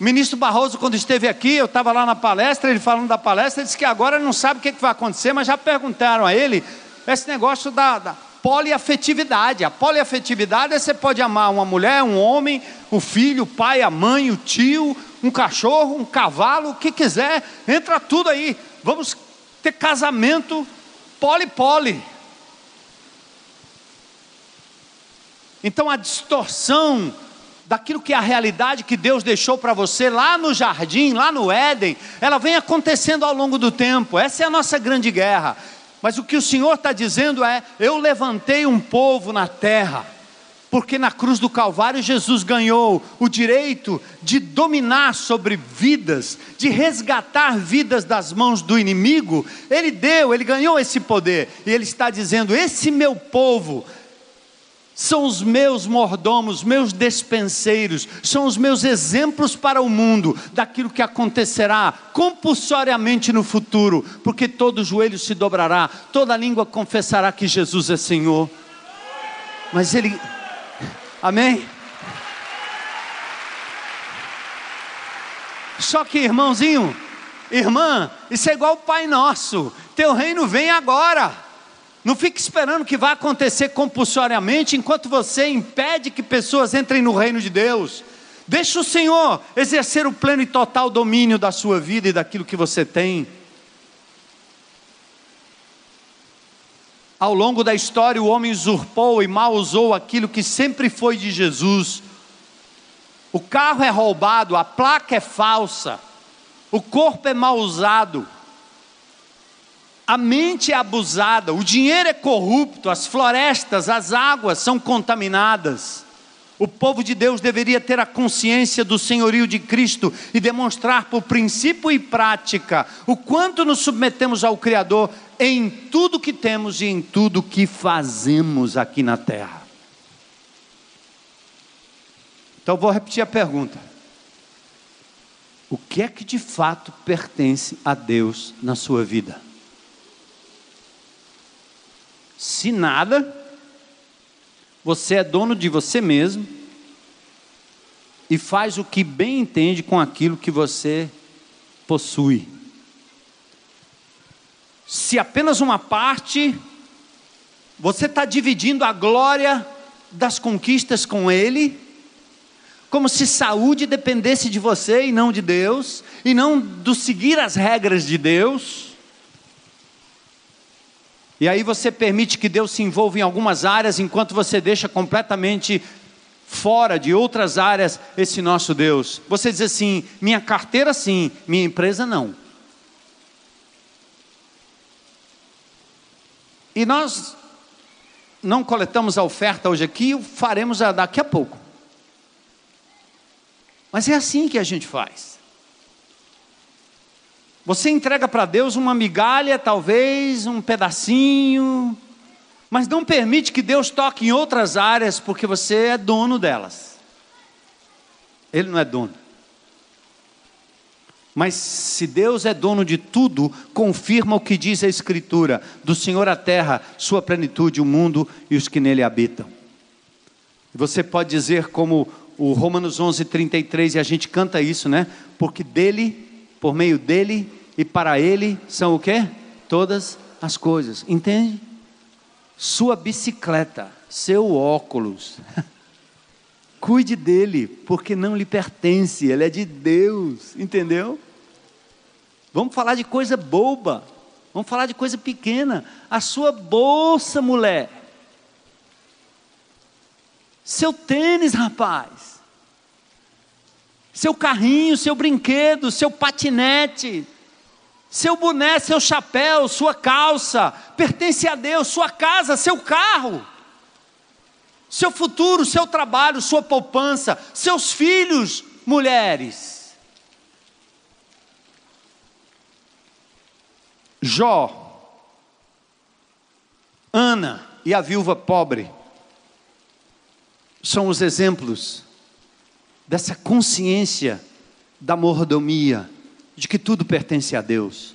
O ministro Barroso, quando esteve aqui, eu estava lá na palestra, ele falando da palestra, disse que agora não sabe o que, que vai acontecer, mas já perguntaram a ele esse negócio da, da poliafetividade. A poliafetividade é você pode amar uma mulher, um homem, o filho, o pai, a mãe, o tio, um cachorro, um cavalo, o que quiser, entra tudo aí. Vamos ter casamento poli-poli. Então a distorção daquilo que é a realidade que Deus deixou para você lá no jardim, lá no Éden, ela vem acontecendo ao longo do tempo. Essa é a nossa grande guerra. Mas o que o Senhor está dizendo é: eu levantei um povo na terra Porque na cruz do Calvário Jesus ganhou o direito de dominar sobre vidas, de resgatar vidas das mãos do inimigo. Ele deu, ele ganhou esse poder. E ele está dizendo: Esse meu povo são os meus mordomos, meus despenseiros, são os meus exemplos para o mundo daquilo que acontecerá compulsoriamente no futuro, porque todo joelho se dobrará, toda língua confessará que Jesus é Senhor. Mas ele Amém? Só que, irmãozinho, irmã, isso é igual o Pai Nosso. Teu reino vem agora. Não fique esperando que vai acontecer compulsoriamente enquanto você impede que pessoas entrem no reino de Deus. Deixa o Senhor exercer o pleno e total domínio da sua vida e daquilo que você tem. Ao longo da história, o homem usurpou e mal usou aquilo que sempre foi de Jesus. O carro é roubado, a placa é falsa, o corpo é mal usado, a mente é abusada, o dinheiro é corrupto, as florestas, as águas são contaminadas. O povo de Deus deveria ter a consciência do senhorio de Cristo e demonstrar por princípio e prática o quanto nos submetemos ao Criador em tudo que temos e em tudo que fazemos aqui na terra. Então vou repetir a pergunta: O que é que de fato pertence a Deus na sua vida? Se nada, você é dono de você mesmo e faz o que bem entende com aquilo que você possui. Se apenas uma parte, você está dividindo a glória das conquistas com Ele, como se saúde dependesse de você e não de Deus, e não do seguir as regras de Deus. E aí você permite que Deus se envolva em algumas áreas, enquanto você deixa completamente fora de outras áreas esse nosso Deus. Você diz assim: minha carteira sim, minha empresa não. E nós não coletamos a oferta hoje aqui, faremos daqui a pouco. Mas é assim que a gente faz. Você entrega para Deus uma migalha, talvez, um pedacinho, mas não permite que Deus toque em outras áreas, porque você é dono delas. Ele não é dono. Mas se Deus é dono de tudo, confirma o que diz a Escritura: do Senhor a terra, sua plenitude, o mundo e os que nele habitam. Você pode dizer, como o Romanos 11, 33, e a gente canta isso, né? Porque dele, por meio dele e para ele são o que? Todas as coisas, entende? Sua bicicleta, seu óculos, cuide dele, porque não lhe pertence, ele é de Deus, entendeu? Vamos falar de coisa boba, vamos falar de coisa pequena. A sua bolsa, mulher, seu tênis, rapaz, seu carrinho, seu brinquedo, seu patinete, seu boné, seu chapéu, sua calça, pertence a Deus, sua casa, seu carro, seu futuro, seu trabalho, sua poupança, seus filhos, mulheres. Jó, Ana e a viúva pobre são os exemplos dessa consciência da mordomia de que tudo pertence a Deus.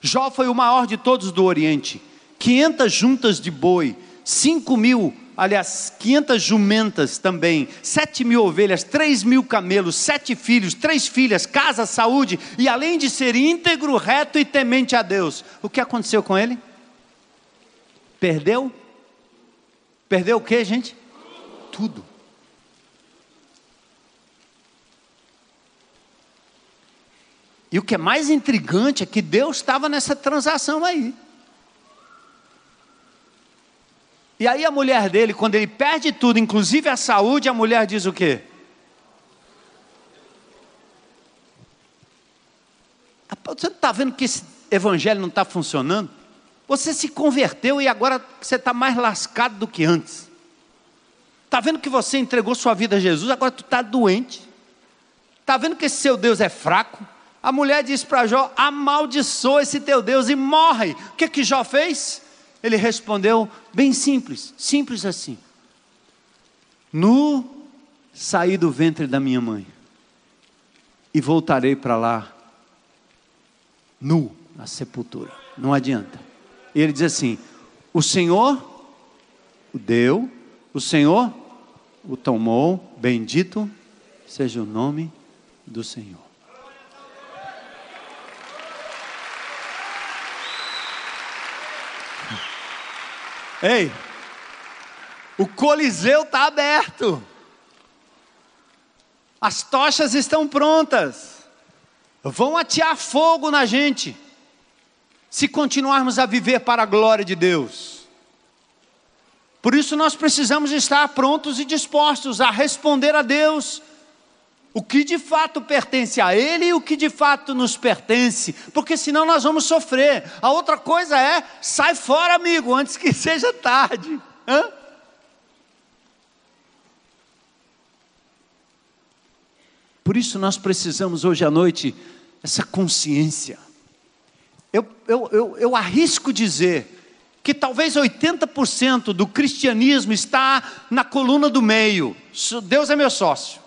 Jó foi o maior de todos do Oriente. 500 juntas de boi, 5 mil, aliás, 500 jumentas também, 7 mil ovelhas, 3 mil camelos, sete filhos, três filhas, casa, saúde, e além de ser íntegro, reto e temente a Deus. O que aconteceu com ele? Perdeu? Perdeu o que, gente? Tudo. E o que é mais intrigante é que Deus estava nessa transação aí. E aí a mulher dele, quando ele perde tudo, inclusive a saúde, a mulher diz o quê? Você não está vendo que esse evangelho não está funcionando? Você se converteu e agora você está mais lascado do que antes. Está vendo que você entregou sua vida a Jesus, agora tu está doente. Está vendo que esse seu Deus é fraco? A mulher disse para Jó: amaldiçoa esse teu Deus e morre. O que que Jó fez? Ele respondeu bem simples, simples assim. Nu saí do ventre da minha mãe e voltarei para lá nu na sepultura. Não adianta. E ele diz assim: O Senhor o deu, o Senhor o tomou, bendito seja o nome do Senhor. Ei, o Coliseu está aberto. As tochas estão prontas. Vão atear fogo na gente. Se continuarmos a viver para a glória de Deus. Por isso nós precisamos estar prontos e dispostos a responder a Deus o que de fato pertence a Ele e o que de fato nos pertence, porque senão nós vamos sofrer. A outra coisa é, sai fora, amigo, antes que seja tarde. Hã? Por isso nós precisamos hoje à noite essa consciência. Eu, eu, eu, eu arrisco dizer que talvez 80% do cristianismo está na coluna do meio. Deus é meu sócio.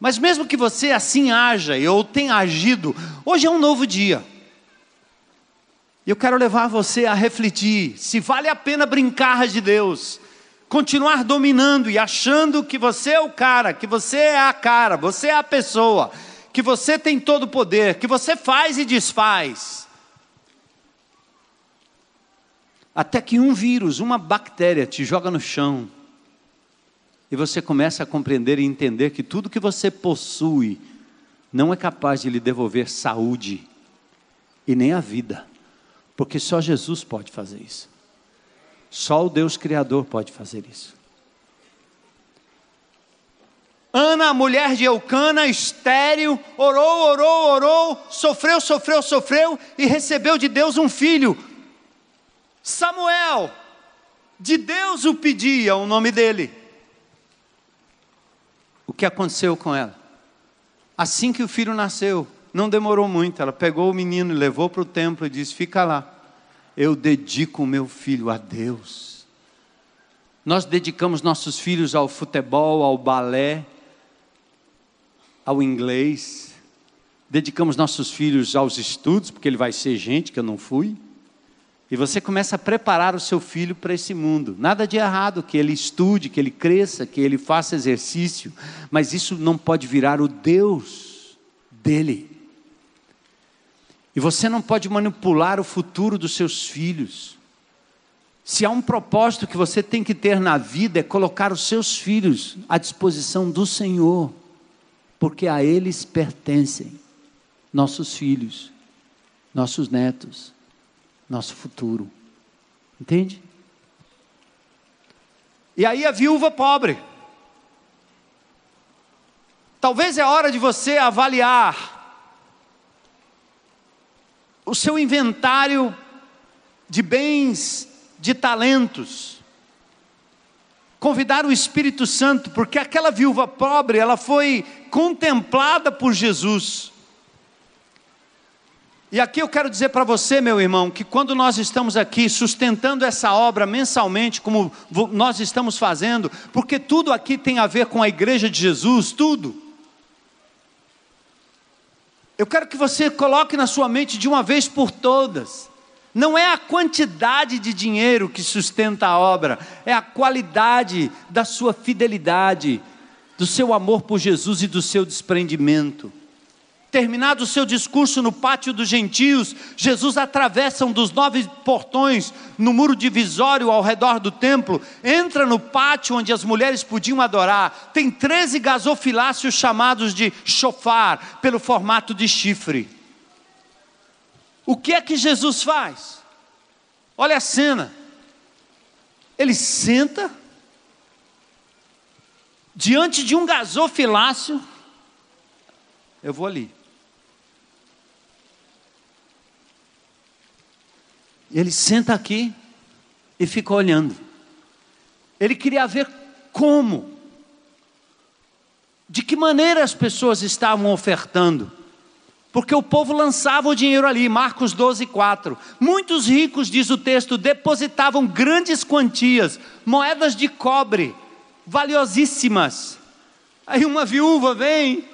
Mas mesmo que você assim haja ou tenha agido, hoje é um novo dia. Eu quero levar você a refletir se vale a pena brincar de Deus, continuar dominando e achando que você é o cara, que você é a cara, você é a pessoa, que você tem todo o poder, que você faz e desfaz. Até que um vírus, uma bactéria te joga no chão e você começa a compreender e entender que tudo que você possui não é capaz de lhe devolver saúde e nem a vida, porque só Jesus pode fazer isso. Só o Deus Criador pode fazer isso. Ana, mulher de Eucana, estéril, orou, orou, orou, sofreu, sofreu, sofreu e recebeu de Deus um filho. Samuel, de Deus o pedia o nome dele o que aconteceu com ela. Assim que o filho nasceu, não demorou muito, ela pegou o menino e levou para o templo e disse: Fica lá, eu dedico o meu filho a Deus. Nós dedicamos nossos filhos ao futebol, ao balé, ao inglês, dedicamos nossos filhos aos estudos, porque ele vai ser gente que eu não fui. E você começa a preparar o seu filho para esse mundo. Nada de errado que ele estude, que ele cresça, que ele faça exercício, mas isso não pode virar o Deus dele. E você não pode manipular o futuro dos seus filhos. Se há um propósito que você tem que ter na vida é colocar os seus filhos à disposição do Senhor, porque a eles pertencem nossos filhos, nossos netos nosso futuro. Entende? E aí a viúva pobre. Talvez é hora de você avaliar o seu inventário de bens, de talentos. Convidar o Espírito Santo, porque aquela viúva pobre, ela foi contemplada por Jesus. E aqui eu quero dizer para você, meu irmão, que quando nós estamos aqui sustentando essa obra mensalmente, como nós estamos fazendo, porque tudo aqui tem a ver com a igreja de Jesus, tudo. Eu quero que você coloque na sua mente de uma vez por todas. Não é a quantidade de dinheiro que sustenta a obra, é a qualidade da sua fidelidade, do seu amor por Jesus e do seu desprendimento. Terminado o seu discurso no pátio dos gentios, Jesus atravessa um dos nove portões no muro divisório ao redor do templo, entra no pátio onde as mulheres podiam adorar. Tem treze gasofiláceos chamados de chofar, pelo formato de chifre. O que é que Jesus faz? Olha a cena. Ele senta diante de um gasofilácio. Eu vou ali. Ele senta aqui e fica olhando. Ele queria ver como, de que maneira as pessoas estavam ofertando. Porque o povo lançava o dinheiro ali, Marcos 12, 4. Muitos ricos, diz o texto, depositavam grandes quantias, moedas de cobre, valiosíssimas. Aí uma viúva vem,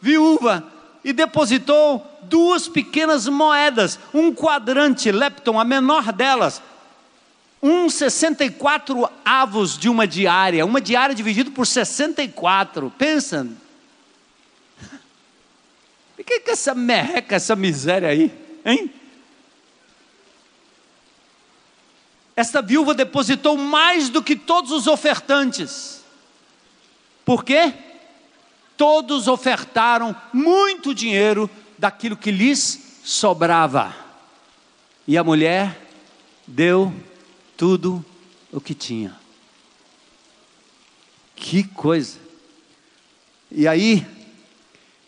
viúva, e depositou duas pequenas moedas, um quadrante lepton, a menor delas, um 64 avos de uma diária, uma diária dividida por 64. Pensa. O que é essa merreca, essa miséria aí, hein? Esta viúva depositou mais do que todos os ofertantes. Por quê? Todos ofertaram muito dinheiro daquilo que lhes sobrava. E a mulher deu tudo o que tinha. Que coisa! E aí,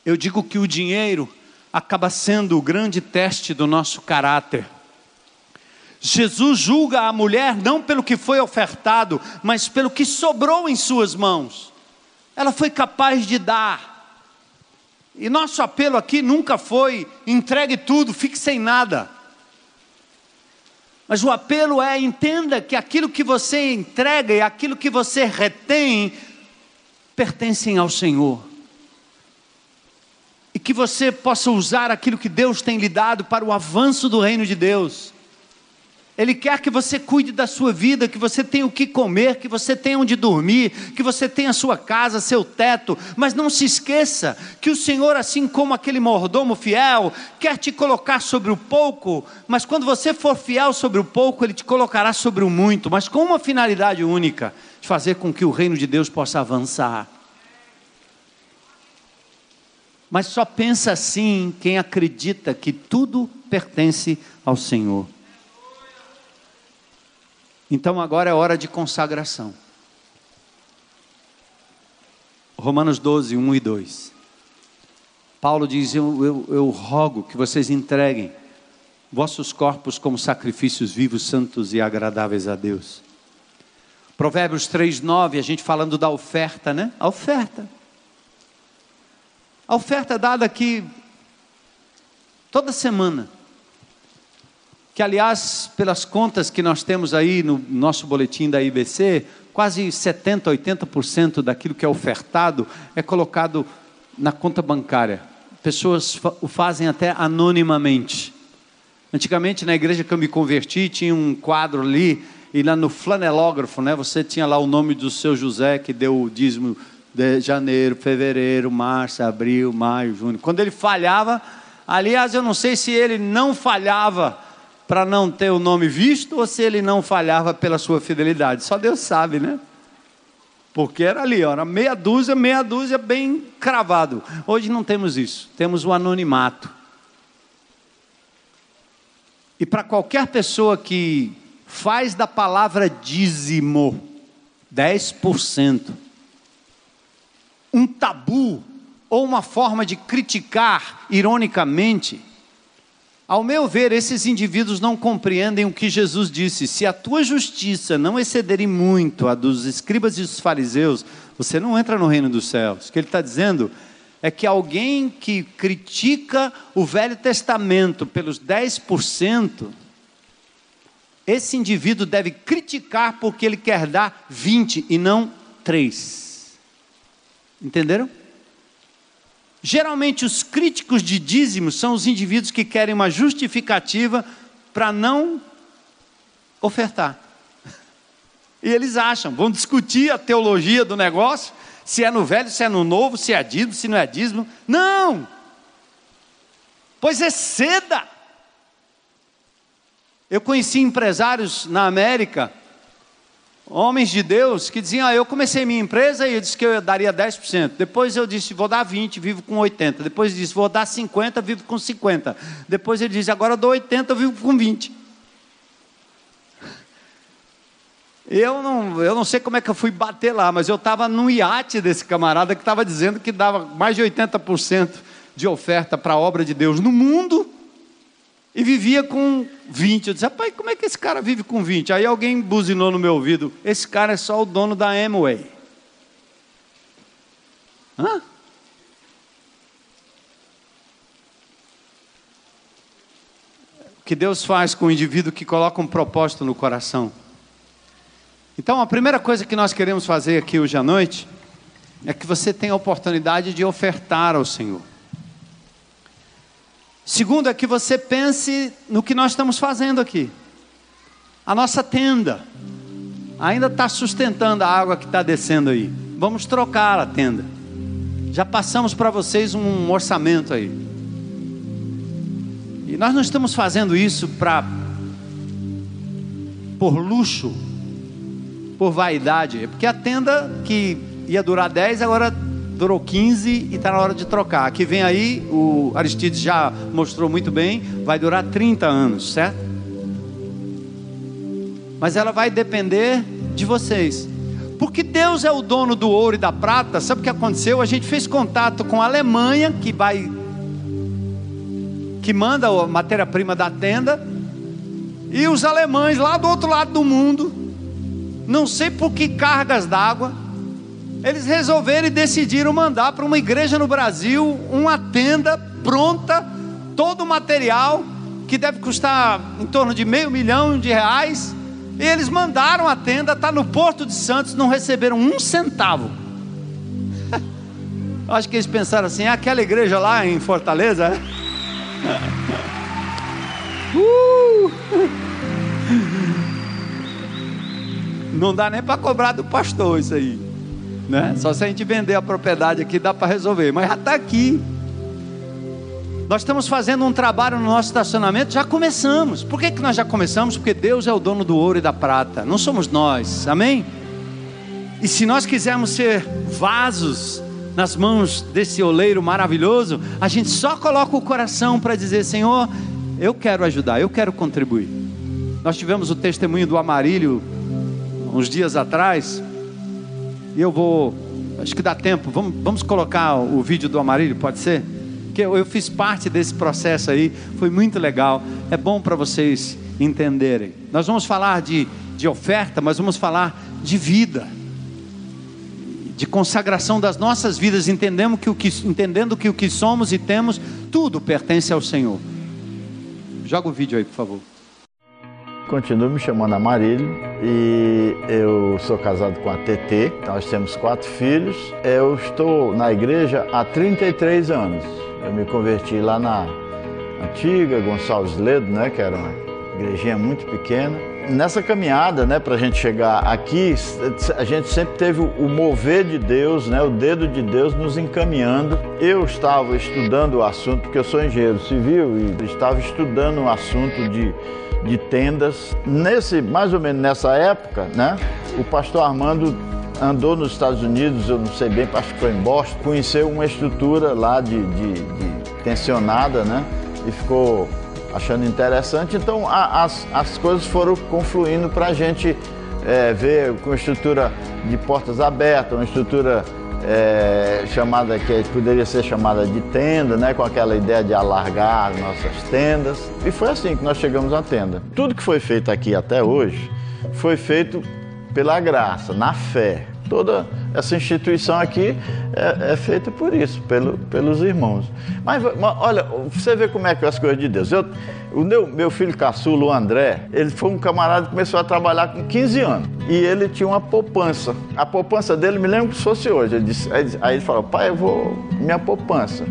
eu digo que o dinheiro acaba sendo o grande teste do nosso caráter. Jesus julga a mulher não pelo que foi ofertado, mas pelo que sobrou em suas mãos. Ela foi capaz de dar. E nosso apelo aqui nunca foi entregue tudo, fique sem nada. Mas o apelo é: entenda que aquilo que você entrega e aquilo que você retém pertencem ao Senhor. E que você possa usar aquilo que Deus tem lhe dado para o avanço do reino de Deus. Ele quer que você cuide da sua vida, que você tenha o que comer, que você tenha onde dormir, que você tenha sua casa, seu teto, mas não se esqueça que o Senhor, assim como aquele mordomo fiel, quer te colocar sobre o pouco, mas quando você for fiel sobre o pouco, Ele te colocará sobre o muito, mas com uma finalidade única: de fazer com que o reino de Deus possa avançar. Mas só pensa assim quem acredita que tudo pertence ao Senhor. Então agora é hora de consagração. Romanos 12, 1 e 2. Paulo diz: eu, eu, eu rogo que vocês entreguem vossos corpos como sacrifícios vivos, santos e agradáveis a Deus. Provérbios 3, 9, a gente falando da oferta, né? A oferta. A oferta é dada aqui toda semana que aliás, pelas contas que nós temos aí no nosso boletim da IBC, quase 70, 80% daquilo que é ofertado é colocado na conta bancária. Pessoas o fazem até anonimamente. Antigamente, na igreja que eu me converti, tinha um quadro ali, e lá no flanelógrafo, né, você tinha lá o nome do seu José, que deu o dízimo de janeiro, fevereiro, março, abril, maio, junho. Quando ele falhava, aliás, eu não sei se ele não falhava, para não ter o nome visto ou se ele não falhava pela sua fidelidade. Só Deus sabe, né? Porque era ali, era meia dúzia, meia dúzia bem cravado. Hoje não temos isso, temos o anonimato. E para qualquer pessoa que faz da palavra dízimo 10%, um tabu ou uma forma de criticar ironicamente, ao meu ver, esses indivíduos não compreendem o que Jesus disse: se a tua justiça não excederem muito a dos escribas e dos fariseus, você não entra no reino dos céus. O que ele está dizendo é que alguém que critica o Velho Testamento pelos 10%, esse indivíduo deve criticar porque ele quer dar 20 e não 3. Entenderam? Geralmente, os críticos de dízimos são os indivíduos que querem uma justificativa para não ofertar. E eles acham, vão discutir a teologia do negócio, se é no velho, se é no novo, se é dízimo, se não é dízimo. Não! Pois é seda. Eu conheci empresários na América homens de Deus que diziam: ah, Eu comecei minha empresa e eu disse que eu daria 10%. Depois eu disse: Vou dar 20%, vivo com 80%. Depois disse: Vou dar 50%, vivo com 50%. Depois ele disse: Agora eu dou 80%, vivo com 20%. Eu não, eu não sei como é que eu fui bater lá, mas eu estava no iate desse camarada que estava dizendo que dava mais de 80% de oferta para a obra de Deus no mundo. E vivia com 20. Eu disse, rapaz, como é que esse cara vive com 20? Aí alguém buzinou no meu ouvido: esse cara é só o dono da Amway. Hã? O que Deus faz com o indivíduo que coloca um propósito no coração. Então, a primeira coisa que nós queremos fazer aqui hoje à noite é que você tenha a oportunidade de ofertar ao Senhor. Segundo, é que você pense no que nós estamos fazendo aqui. A nossa tenda ainda está sustentando a água que está descendo aí. Vamos trocar a tenda. Já passamos para vocês um orçamento aí. E nós não estamos fazendo isso para por luxo, por vaidade, é porque a tenda que ia durar 10 agora durou 15 e está na hora de trocar. Aqui vem aí, o Aristides já mostrou muito bem, vai durar 30 anos, certo? Mas ela vai depender de vocês. Porque Deus é o dono do ouro e da prata, sabe o que aconteceu? A gente fez contato com a Alemanha, que vai que manda a matéria-prima da tenda, e os alemães lá do outro lado do mundo, não sei por que cargas d'água, eles resolveram e decidiram mandar para uma igreja no Brasil uma tenda pronta, todo o material, que deve custar em torno de meio milhão de reais. E eles mandaram a tenda, está no Porto de Santos, não receberam um centavo. Acho que eles pensaram assim: é aquela igreja lá em Fortaleza? Uh! Não dá nem para cobrar do pastor isso aí. Né? Só se a gente vender a propriedade aqui dá para resolver, mas já está aqui. Nós estamos fazendo um trabalho no nosso estacionamento, já começamos. Por que, que nós já começamos? Porque Deus é o dono do ouro e da prata, não somos nós, amém? E se nós quisermos ser vasos nas mãos desse oleiro maravilhoso, a gente só coloca o coração para dizer: Senhor, eu quero ajudar, eu quero contribuir. Nós tivemos o testemunho do Amarílio uns dias atrás, e eu vou, acho que dá tempo, vamos, vamos colocar o vídeo do Amarílio, pode ser? Que eu, eu fiz parte desse processo aí, foi muito legal, é bom para vocês entenderem. Nós vamos falar de, de oferta, mas vamos falar de vida, de consagração das nossas vidas, entendendo que o que, entendendo que o que somos e temos, tudo pertence ao Senhor. Joga o vídeo aí, por favor. Continuo me chamando Amarílio e eu sou casado com a TT. Nós temos quatro filhos. Eu estou na igreja há 33 anos. Eu me converti lá na antiga Gonçalves Ledo, né, que era uma igrejinha muito pequena. Nessa caminhada, né, para a gente chegar aqui, a gente sempre teve o mover de Deus, né, o dedo de Deus nos encaminhando. Eu estava estudando o assunto, porque eu sou engenheiro civil e estava estudando o assunto de de tendas. Nesse, mais ou menos nessa época, né, o pastor Armando andou nos Estados Unidos, eu não sei bem, acho que foi em Boston, conheceu uma estrutura lá de, de, de tensionada, né, e ficou achando interessante. Então a, as, as coisas foram confluindo para a gente é, ver com estrutura de portas abertas, uma estrutura é, chamada que poderia ser chamada de tenda, né, com aquela ideia de alargar nossas tendas. E foi assim que nós chegamos à tenda. Tudo que foi feito aqui até hoje foi feito pela graça, na fé. Toda essa instituição aqui é, é feita por isso, pelo, pelos irmãos. Mas, olha, você vê como é que é as coisas de Deus. Eu, o meu, meu filho caçulo, o André, ele foi um camarada que começou a trabalhar com 15 anos. E ele tinha uma poupança. A poupança dele, me lembro que fosse hoje. Disse, aí ele falou, pai, eu vou. Minha poupança.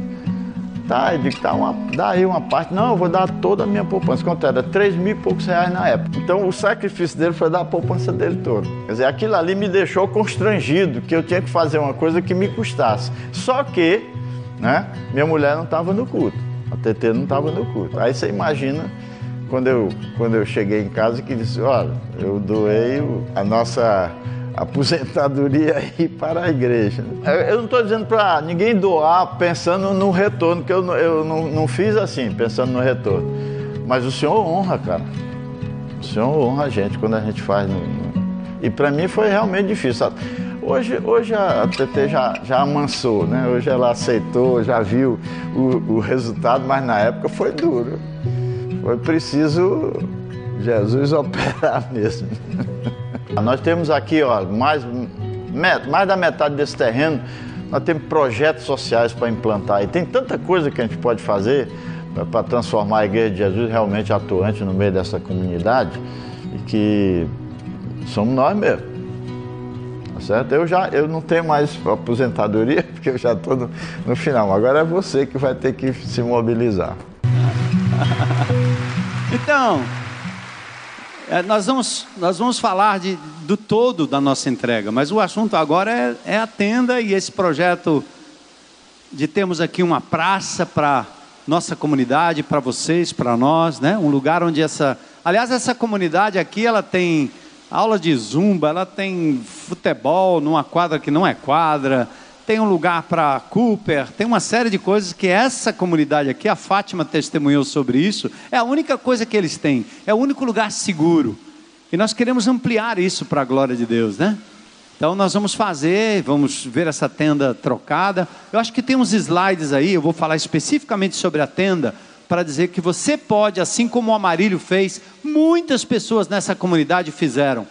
Tá, ele disse, tá uma, dá aí uma parte. Não, eu vou dar toda a minha poupança. Quanto era? 3 mil e poucos reais na época. Então o sacrifício dele foi dar a poupança dele toda. Quer dizer, aquilo ali me deixou constrangido, que eu tinha que fazer uma coisa que me custasse. Só que, né, minha mulher não estava no culto. A TT não estava no culto. Aí você imagina quando eu, quando eu cheguei em casa que disse, olha, eu doei a nossa aposentadoria aí para a igreja. Eu não estou dizendo para ninguém doar pensando no retorno, que eu, eu não, não fiz assim, pensando no retorno. Mas o Senhor honra, cara. O Senhor honra a gente quando a gente faz. E para mim foi realmente difícil. Hoje, hoje a TT já, já amansou, né? Hoje ela aceitou, já viu o, o resultado, mas na época foi duro. Foi preciso Jesus operar mesmo. Nós temos aqui ó, mais, mais da metade desse terreno, nós temos projetos sociais para implantar. E tem tanta coisa que a gente pode fazer para transformar a Igreja de Jesus realmente atuante no meio dessa comunidade e que somos nós mesmos. Tá certo? Eu já eu não tenho mais aposentadoria porque eu já estou no, no final. Agora é você que vai ter que se mobilizar. então, é, nós, vamos, nós vamos falar de, do todo da nossa entrega, mas o assunto agora é, é a tenda e esse projeto de termos aqui uma praça para nossa comunidade, para vocês, para nós, né? Um lugar onde essa, aliás, essa comunidade aqui, ela tem aula de zumba, ela tem futebol numa quadra que não é quadra, tem um lugar para Cooper, tem uma série de coisas que essa comunidade aqui, a Fátima testemunhou sobre isso, é a única coisa que eles têm, é o único lugar seguro. E nós queremos ampliar isso para a glória de Deus, né? Então nós vamos fazer, vamos ver essa tenda trocada. Eu acho que tem uns slides aí, eu vou falar especificamente sobre a tenda, para dizer que você pode, assim como o Amarílio fez, muitas pessoas nessa comunidade fizeram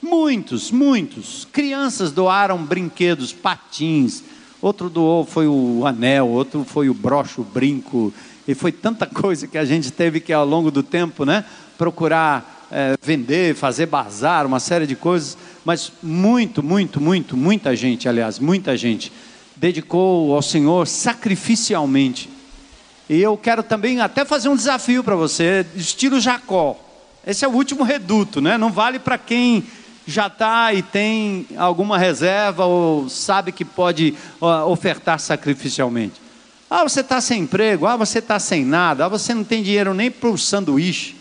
Muitos, muitos. Crianças doaram brinquedos, patins. Outro doou foi o anel, outro foi o broche, o brinco. E foi tanta coisa que a gente teve que, ao longo do tempo, né, procurar é, vender, fazer bazar, uma série de coisas. Mas muito, muito, muito, muita gente, aliás, muita gente, dedicou ao Senhor sacrificialmente. E eu quero também até fazer um desafio para você, estilo Jacó. Esse é o último reduto, né? Não vale para quem já está e tem alguma reserva ou sabe que pode ofertar sacrificialmente. Ah, você está sem emprego, ah, você está sem nada, ah, você não tem dinheiro nem para o sanduíche.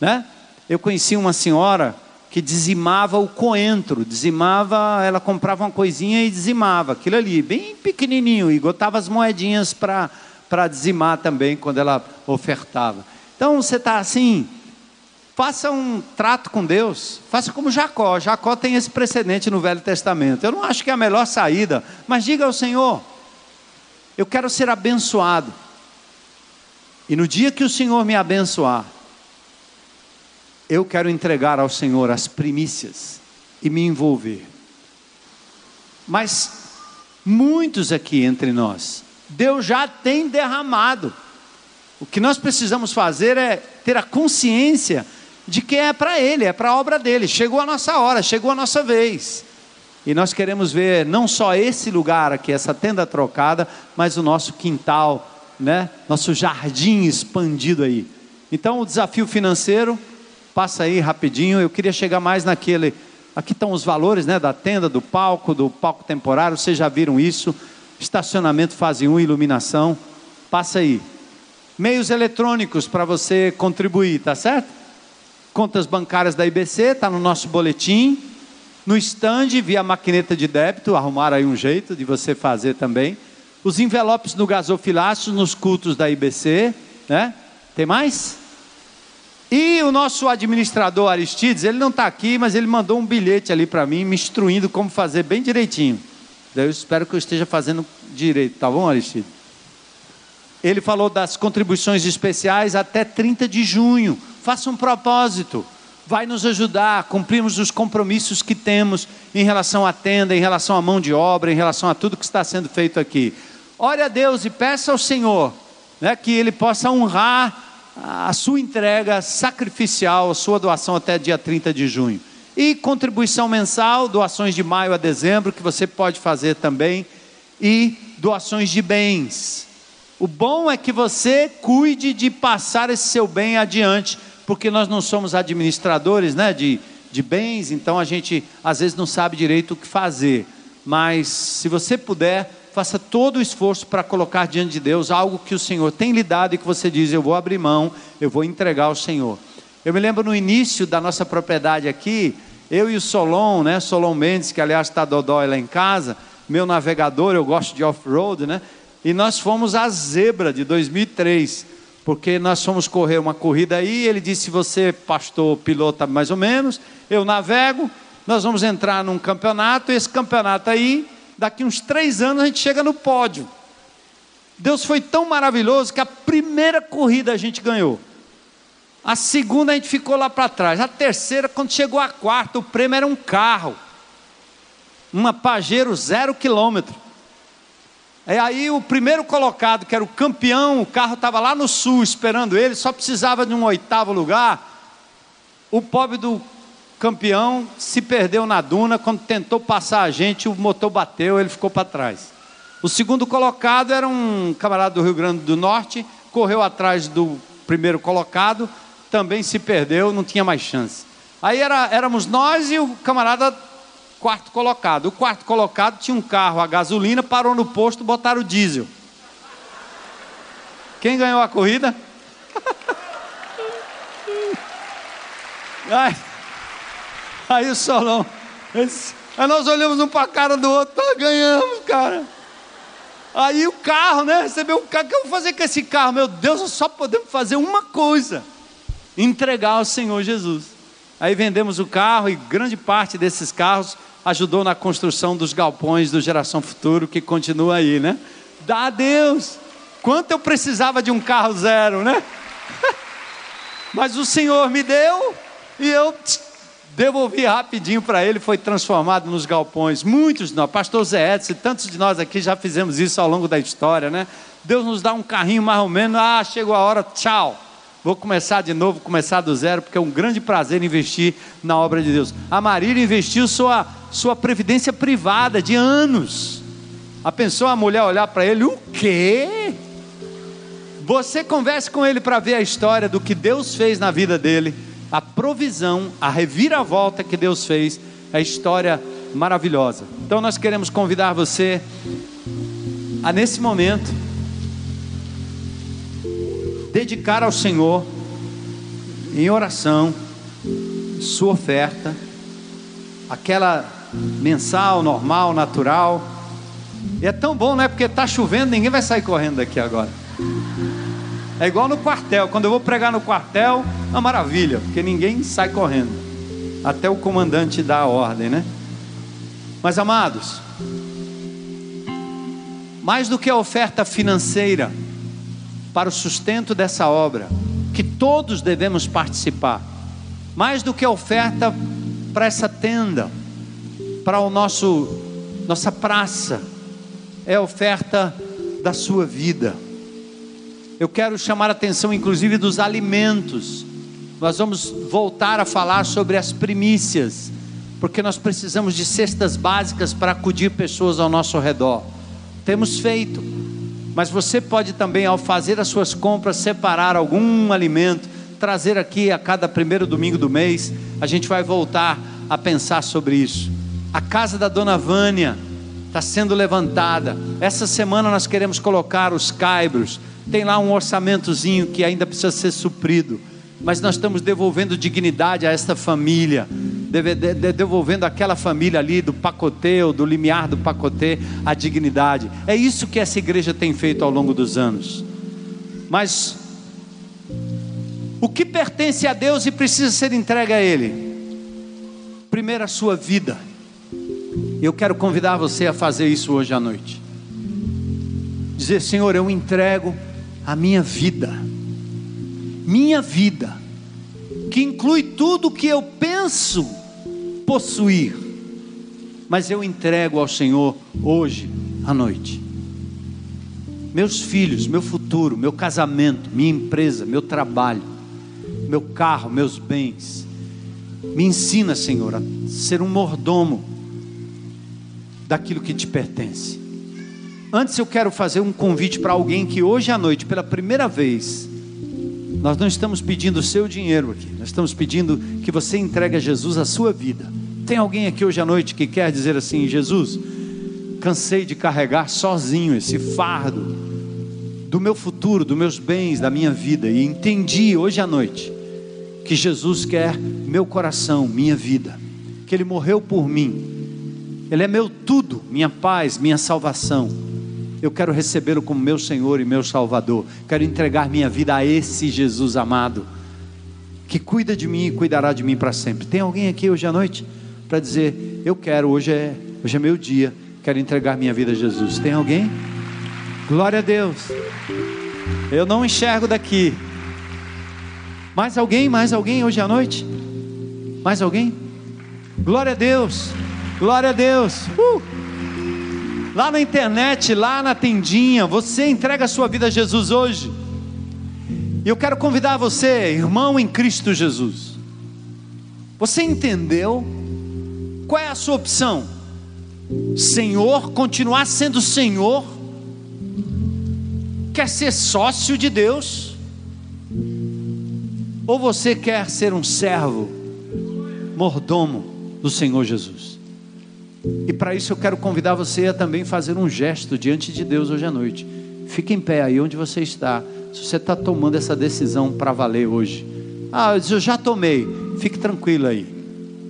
Né? Eu conheci uma senhora que dizimava o coentro, dizimava, ela comprava uma coisinha e dizimava, aquilo ali, bem pequenininho, e botava as moedinhas para dizimar também quando ela ofertava. Então você está assim, faça um trato com Deus, faça como Jacó. Jacó tem esse precedente no Velho Testamento. Eu não acho que é a melhor saída, mas diga ao Senhor: eu quero ser abençoado. E no dia que o Senhor me abençoar, eu quero entregar ao Senhor as primícias e me envolver. Mas muitos aqui entre nós, Deus já tem derramado. O que nós precisamos fazer é ter a consciência de que é para Ele, é para a obra dele. Chegou a nossa hora, chegou a nossa vez. E nós queremos ver não só esse lugar aqui, essa tenda trocada, mas o nosso quintal, né? Nosso jardim expandido aí. Então o desafio financeiro passa aí rapidinho. Eu queria chegar mais naquele. Aqui estão os valores, né? Da tenda, do palco, do palco temporário. Vocês já viram isso? Estacionamento fase 1, iluminação. Passa aí. Meios eletrônicos para você contribuir, tá certo? Contas bancárias da IBC, está no nosso boletim. No stand, via maquineta de débito, arrumaram aí um jeito de você fazer também. Os envelopes no gasofilácio, nos cultos da IBC, né? Tem mais? E o nosso administrador Aristides, ele não está aqui, mas ele mandou um bilhete ali para mim, me instruindo como fazer bem direitinho. Eu espero que eu esteja fazendo direito, tá bom, Aristides? Ele falou das contribuições especiais até 30 de junho faça um propósito, vai nos ajudar a cumprirmos os compromissos que temos em relação à tenda, em relação à mão de obra, em relação a tudo que está sendo feito aqui. Ore a Deus e peça ao Senhor né, que Ele possa honrar a sua entrega sacrificial, a sua doação até dia 30 de junho. E contribuição mensal, doações de maio a dezembro, que você pode fazer também, e doações de bens. O bom é que você cuide de passar esse seu bem adiante porque nós não somos administradores né, de, de bens, então a gente às vezes não sabe direito o que fazer. Mas se você puder, faça todo o esforço para colocar diante de Deus algo que o Senhor tem lhe dado e que você diz: Eu vou abrir mão, eu vou entregar ao Senhor. Eu me lembro no início da nossa propriedade aqui, eu e o Solon, né, Solon Mendes, que aliás está dodói lá em casa, meu navegador, eu gosto de off-road, né? E nós fomos a Zebra de 2003 porque nós fomos correr uma corrida aí, ele disse: você, pastor, pilota mais ou menos, eu navego, nós vamos entrar num campeonato, esse campeonato aí, daqui uns três anos a gente chega no pódio. Deus foi tão maravilhoso que a primeira corrida a gente ganhou. A segunda a gente ficou lá para trás. A terceira, quando chegou a quarta, o prêmio era um carro. Uma Pajero zero quilômetro. E aí o primeiro colocado, que era o campeão, o carro estava lá no sul esperando ele, só precisava de um oitavo lugar. O pobre do campeão se perdeu na duna, quando tentou passar a gente, o motor bateu, ele ficou para trás. O segundo colocado era um camarada do Rio Grande do Norte, correu atrás do primeiro colocado, também se perdeu, não tinha mais chance. Aí era, éramos nós e o camarada quarto colocado. O quarto colocado tinha um carro a gasolina, parou no posto, botaram o diesel. Quem ganhou a corrida? aí, aí o. Esse, aí nós olhamos um para a cara do outro, nós ganhamos, cara. Aí o carro, né? Recebeu um carro. O que eu vou fazer com esse carro? Meu Deus, só podemos fazer uma coisa: entregar ao Senhor Jesus. Aí vendemos o carro e grande parte desses carros ajudou na construção dos galpões do Geração Futuro, que continua aí, né? Dá a Deus. Quanto eu precisava de um carro zero, né? Mas o Senhor me deu e eu devolvi rapidinho para ele, foi transformado nos galpões. Muitos de nós, pastor Zé Edson, tantos de nós aqui já fizemos isso ao longo da história, né? Deus nos dá um carrinho mais ou menos, ah, chegou a hora, tchau. Vou começar de novo, começar do zero, porque é um grande prazer investir na obra de Deus. A Marília investiu sua, sua previdência privada de anos. A pessoa, a mulher olhar para ele, o quê? Você converse com ele para ver a história do que Deus fez na vida dele, a provisão, a reviravolta que Deus fez, a história maravilhosa. Então nós queremos convidar você a nesse momento dedicar ao Senhor em oração sua oferta, aquela mensal, normal, natural. E é tão bom, não é? Porque está chovendo, ninguém vai sair correndo daqui agora. É igual no quartel. Quando eu vou pregar no quartel, é uma maravilha, porque ninguém sai correndo. Até o comandante dá a ordem, né? Mas amados, mais do que a oferta financeira, para o sustento dessa obra, que todos devemos participar. Mais do que oferta para essa tenda, para o nosso nossa praça, é oferta da sua vida. Eu quero chamar a atenção inclusive dos alimentos. Nós vamos voltar a falar sobre as primícias, porque nós precisamos de cestas básicas para acudir pessoas ao nosso redor. Temos feito mas você pode também, ao fazer as suas compras, separar algum alimento, trazer aqui a cada primeiro domingo do mês. A gente vai voltar a pensar sobre isso. A casa da dona Vânia está sendo levantada. Essa semana nós queremos colocar os caibros. Tem lá um orçamentozinho que ainda precisa ser suprido. Mas nós estamos devolvendo dignidade a esta família devolvendo aquela família ali do pacotê ou do limiar do pacotê a dignidade. É isso que essa igreja tem feito ao longo dos anos. Mas o que pertence a Deus e precisa ser entregue a Ele? Primeiro a sua vida. Eu quero convidar você a fazer isso hoje à noite. Dizer, Senhor, eu entrego a minha vida. Minha vida que inclui tudo que eu penso possuir, mas eu entrego ao Senhor hoje à noite. Meus filhos, meu futuro, meu casamento, minha empresa, meu trabalho, meu carro, meus bens. Me ensina, Senhor, a ser um mordomo daquilo que te pertence. Antes eu quero fazer um convite para alguém que hoje à noite, pela primeira vez, nós não estamos pedindo o seu dinheiro aqui, nós estamos pedindo que você entregue a Jesus a sua vida. Tem alguém aqui hoje à noite que quer dizer assim: Jesus, cansei de carregar sozinho esse fardo do meu futuro, dos meus bens, da minha vida, e entendi hoje à noite que Jesus quer meu coração, minha vida, que Ele morreu por mim, Ele é meu tudo, minha paz, minha salvação eu quero recebê-lo como meu Senhor e meu Salvador. Quero entregar minha vida a esse Jesus amado, que cuida de mim e cuidará de mim para sempre. Tem alguém aqui hoje à noite para dizer: Eu quero, hoje é, hoje é meu dia, quero entregar minha vida a Jesus. Tem alguém? Glória a Deus. Eu não enxergo daqui, Mais alguém? Mais alguém hoje à noite? Mais alguém? Glória a Deus. Glória a Deus. Uh! Lá na internet, lá na tendinha, você entrega a sua vida a Jesus hoje. E eu quero convidar você, irmão em Cristo Jesus. Você entendeu? Qual é a sua opção? Senhor, continuar sendo Senhor? Quer ser sócio de Deus? Ou você quer ser um servo, mordomo do Senhor Jesus? E para isso eu quero convidar você a também fazer um gesto diante de Deus hoje à noite. Fique em pé aí onde você está. Se você está tomando essa decisão para valer hoje. Ah, eu já tomei. Fique tranquilo aí.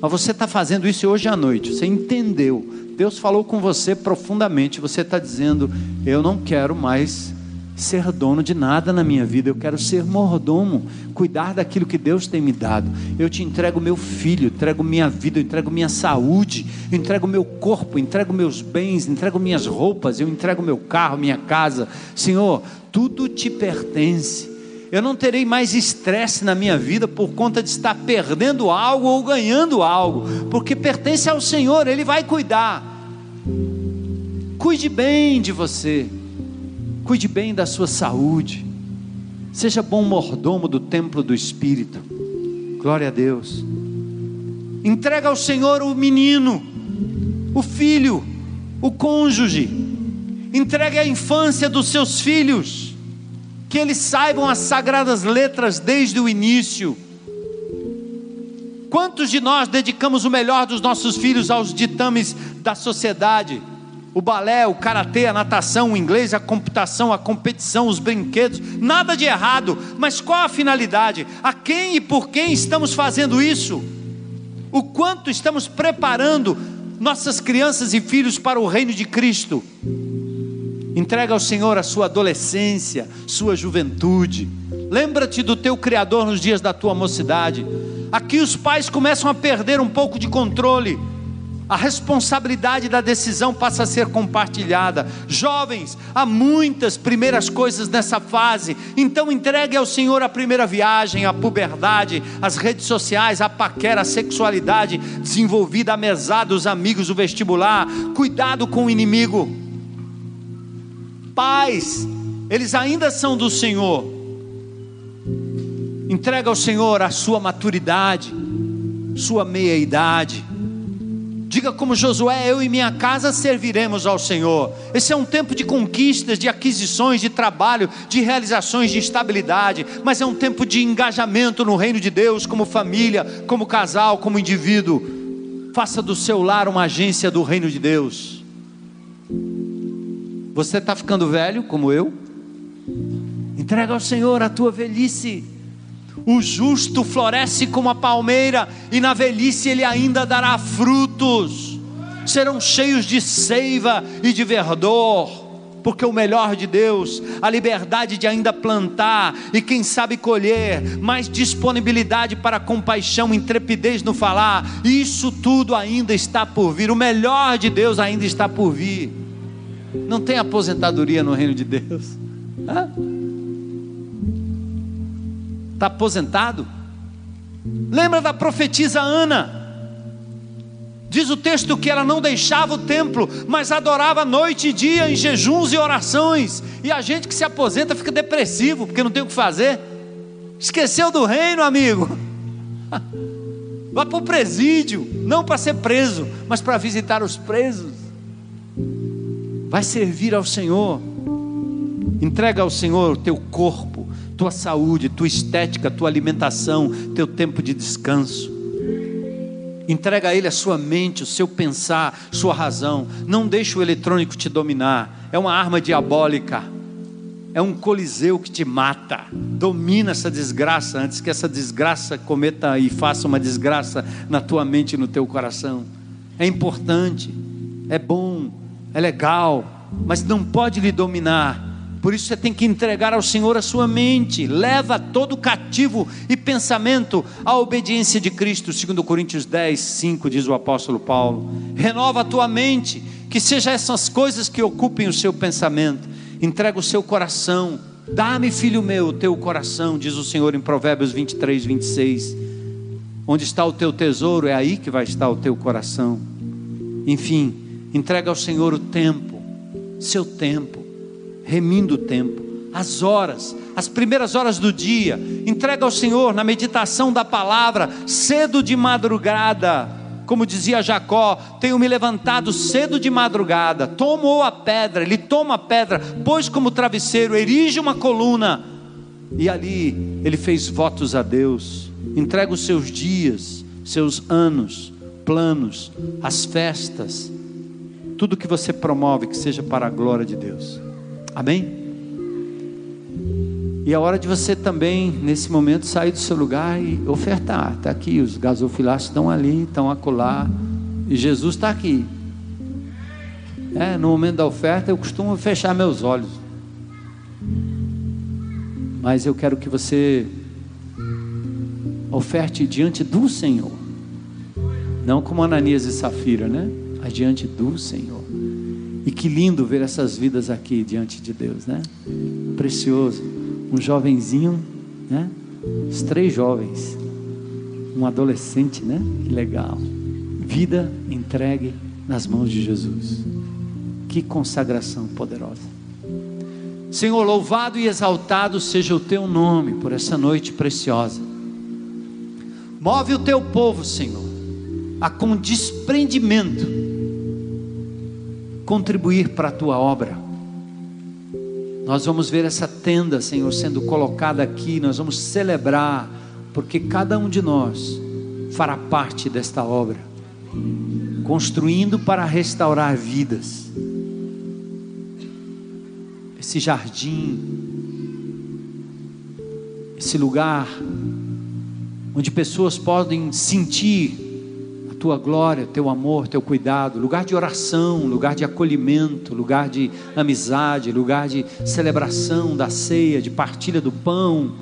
Mas você está fazendo isso hoje à noite. Você entendeu. Deus falou com você profundamente. Você está dizendo: Eu não quero mais ser dono de nada na minha vida, eu quero ser mordomo, cuidar daquilo que Deus tem me dado. Eu te entrego meu filho, entrego minha vida, entrego minha saúde, entrego meu corpo, entrego meus bens, entrego minhas roupas, eu entrego meu carro, minha casa. Senhor, tudo te pertence. Eu não terei mais estresse na minha vida por conta de estar perdendo algo ou ganhando algo, porque pertence ao Senhor, Ele vai cuidar. Cuide bem de você Cuide bem da sua saúde. Seja bom mordomo do templo do Espírito. Glória a Deus. Entrega ao Senhor o menino, o filho, o cônjuge. Entregue a infância dos seus filhos. Que eles saibam as sagradas letras desde o início. Quantos de nós dedicamos o melhor dos nossos filhos aos ditames da sociedade? O balé, o karatê, a natação, o inglês, a computação, a competição, os brinquedos, nada de errado, mas qual a finalidade? A quem e por quem estamos fazendo isso? O quanto estamos preparando nossas crianças e filhos para o reino de Cristo? Entrega ao Senhor a sua adolescência, sua juventude. Lembra-te do teu Criador nos dias da tua mocidade. Aqui os pais começam a perder um pouco de controle a responsabilidade da decisão passa a ser compartilhada. Jovens, há muitas primeiras coisas nessa fase, então entregue ao Senhor a primeira viagem, a puberdade, as redes sociais, a paquera, a sexualidade desenvolvida, a mesada, os amigos, o vestibular. Cuidado com o inimigo. Pais, eles ainda são do Senhor. Entrega ao Senhor a sua maturidade, sua meia-idade Diga como Josué: Eu e minha casa serviremos ao Senhor. Esse é um tempo de conquistas, de aquisições, de trabalho, de realizações, de estabilidade, mas é um tempo de engajamento no reino de Deus, como família, como casal, como indivíduo. Faça do seu lar uma agência do reino de Deus. Você está ficando velho, como eu? Entrega ao Senhor a tua velhice. O justo floresce como a palmeira, e na velhice ele ainda dará frutos, serão cheios de seiva e de verdor porque o melhor de Deus, a liberdade de ainda plantar e quem sabe colher, mais disponibilidade para compaixão, intrepidez no falar, isso tudo ainda está por vir. O melhor de Deus ainda está por vir. Não tem aposentadoria no reino de Deus. Hã? Está aposentado? Lembra da profetisa Ana? Diz o texto que ela não deixava o templo, mas adorava noite e dia em jejuns e orações. E a gente que se aposenta fica depressivo, porque não tem o que fazer. Esqueceu do reino, amigo. Vá para o presídio, não para ser preso, mas para visitar os presos. Vai servir ao Senhor. Entrega ao Senhor o teu corpo, tua saúde, tua estética, tua alimentação, teu tempo de descanso. Entrega a Ele a sua mente, o seu pensar, sua razão. Não deixe o eletrônico te dominar. É uma arma diabólica. É um coliseu que te mata. Domina essa desgraça antes que essa desgraça cometa e faça uma desgraça na tua mente e no teu coração. É importante, é bom, é legal, mas não pode lhe dominar por isso você tem que entregar ao Senhor a sua mente. Leva todo cativo e pensamento à obediência de Cristo, segundo Coríntios 10, 5, diz o apóstolo Paulo. Renova a tua mente, que seja essas coisas que ocupem o seu pensamento. Entrega o seu coração. Dá-me, filho meu, o teu coração, diz o Senhor em Provérbios 23, 26. Onde está o teu tesouro, é aí que vai estar o teu coração. Enfim, entrega ao Senhor o tempo, seu tempo, remindo o tempo, as horas, as primeiras horas do dia. Entrega ao Senhor na meditação da palavra, cedo de madrugada como dizia Jacó, tenho me levantado cedo de madrugada, tomou a pedra, ele toma a pedra, pôs como travesseiro, erige uma coluna, e ali ele fez votos a Deus, entrega os seus dias, seus anos, planos, as festas, tudo que você promove que seja para a glória de Deus. Amém? E é hora de você também, nesse momento, sair do seu lugar e ofertar. Está aqui, os gasofilácios estão ali, estão acolá. E Jesus está aqui. É, no momento da oferta, eu costumo fechar meus olhos. Mas eu quero que você oferte diante do Senhor. Não como Ananias e Safira, né? Mas diante do Senhor. E que lindo ver essas vidas aqui diante de Deus, né? Precioso um jovenzinho, né? Os três jovens, um adolescente, né? Que legal. Vida entregue nas mãos de Jesus. Que consagração poderosa. Senhor, louvado e exaltado seja o teu nome por essa noite preciosa. Move o teu povo, Senhor, a com desprendimento contribuir para a tua obra nós vamos ver essa tenda, Senhor, sendo colocada aqui, nós vamos celebrar, porque cada um de nós fará parte desta obra, construindo para restaurar vidas. Esse jardim, esse lugar onde pessoas podem sentir tua glória, teu amor, teu cuidado, lugar de oração, lugar de acolhimento, lugar de amizade, lugar de celebração da ceia, de partilha do pão.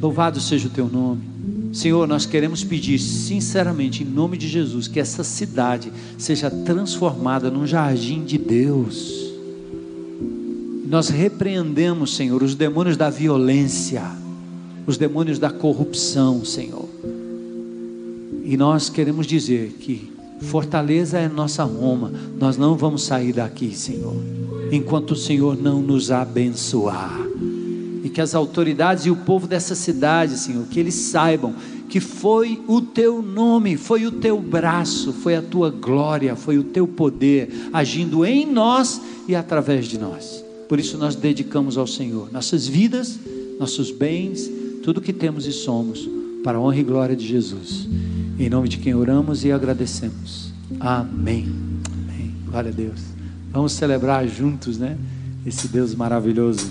Louvado seja o teu nome. Senhor, nós queremos pedir sinceramente, em nome de Jesus, que essa cidade seja transformada num jardim de Deus. Nós repreendemos, Senhor, os demônios da violência, os demônios da corrupção, Senhor e nós queremos dizer que fortaleza é nossa Roma. Nós não vamos sair daqui, Senhor, enquanto o Senhor não nos abençoar. E que as autoridades e o povo dessa cidade, Senhor, que eles saibam que foi o teu nome, foi o teu braço, foi a tua glória, foi o teu poder agindo em nós e através de nós. Por isso nós dedicamos ao Senhor nossas vidas, nossos bens, tudo que temos e somos, para a honra e glória de Jesus. Em nome de quem oramos e agradecemos. Amém. Amém. Glória a Deus. Vamos celebrar juntos, né? Esse Deus maravilhoso.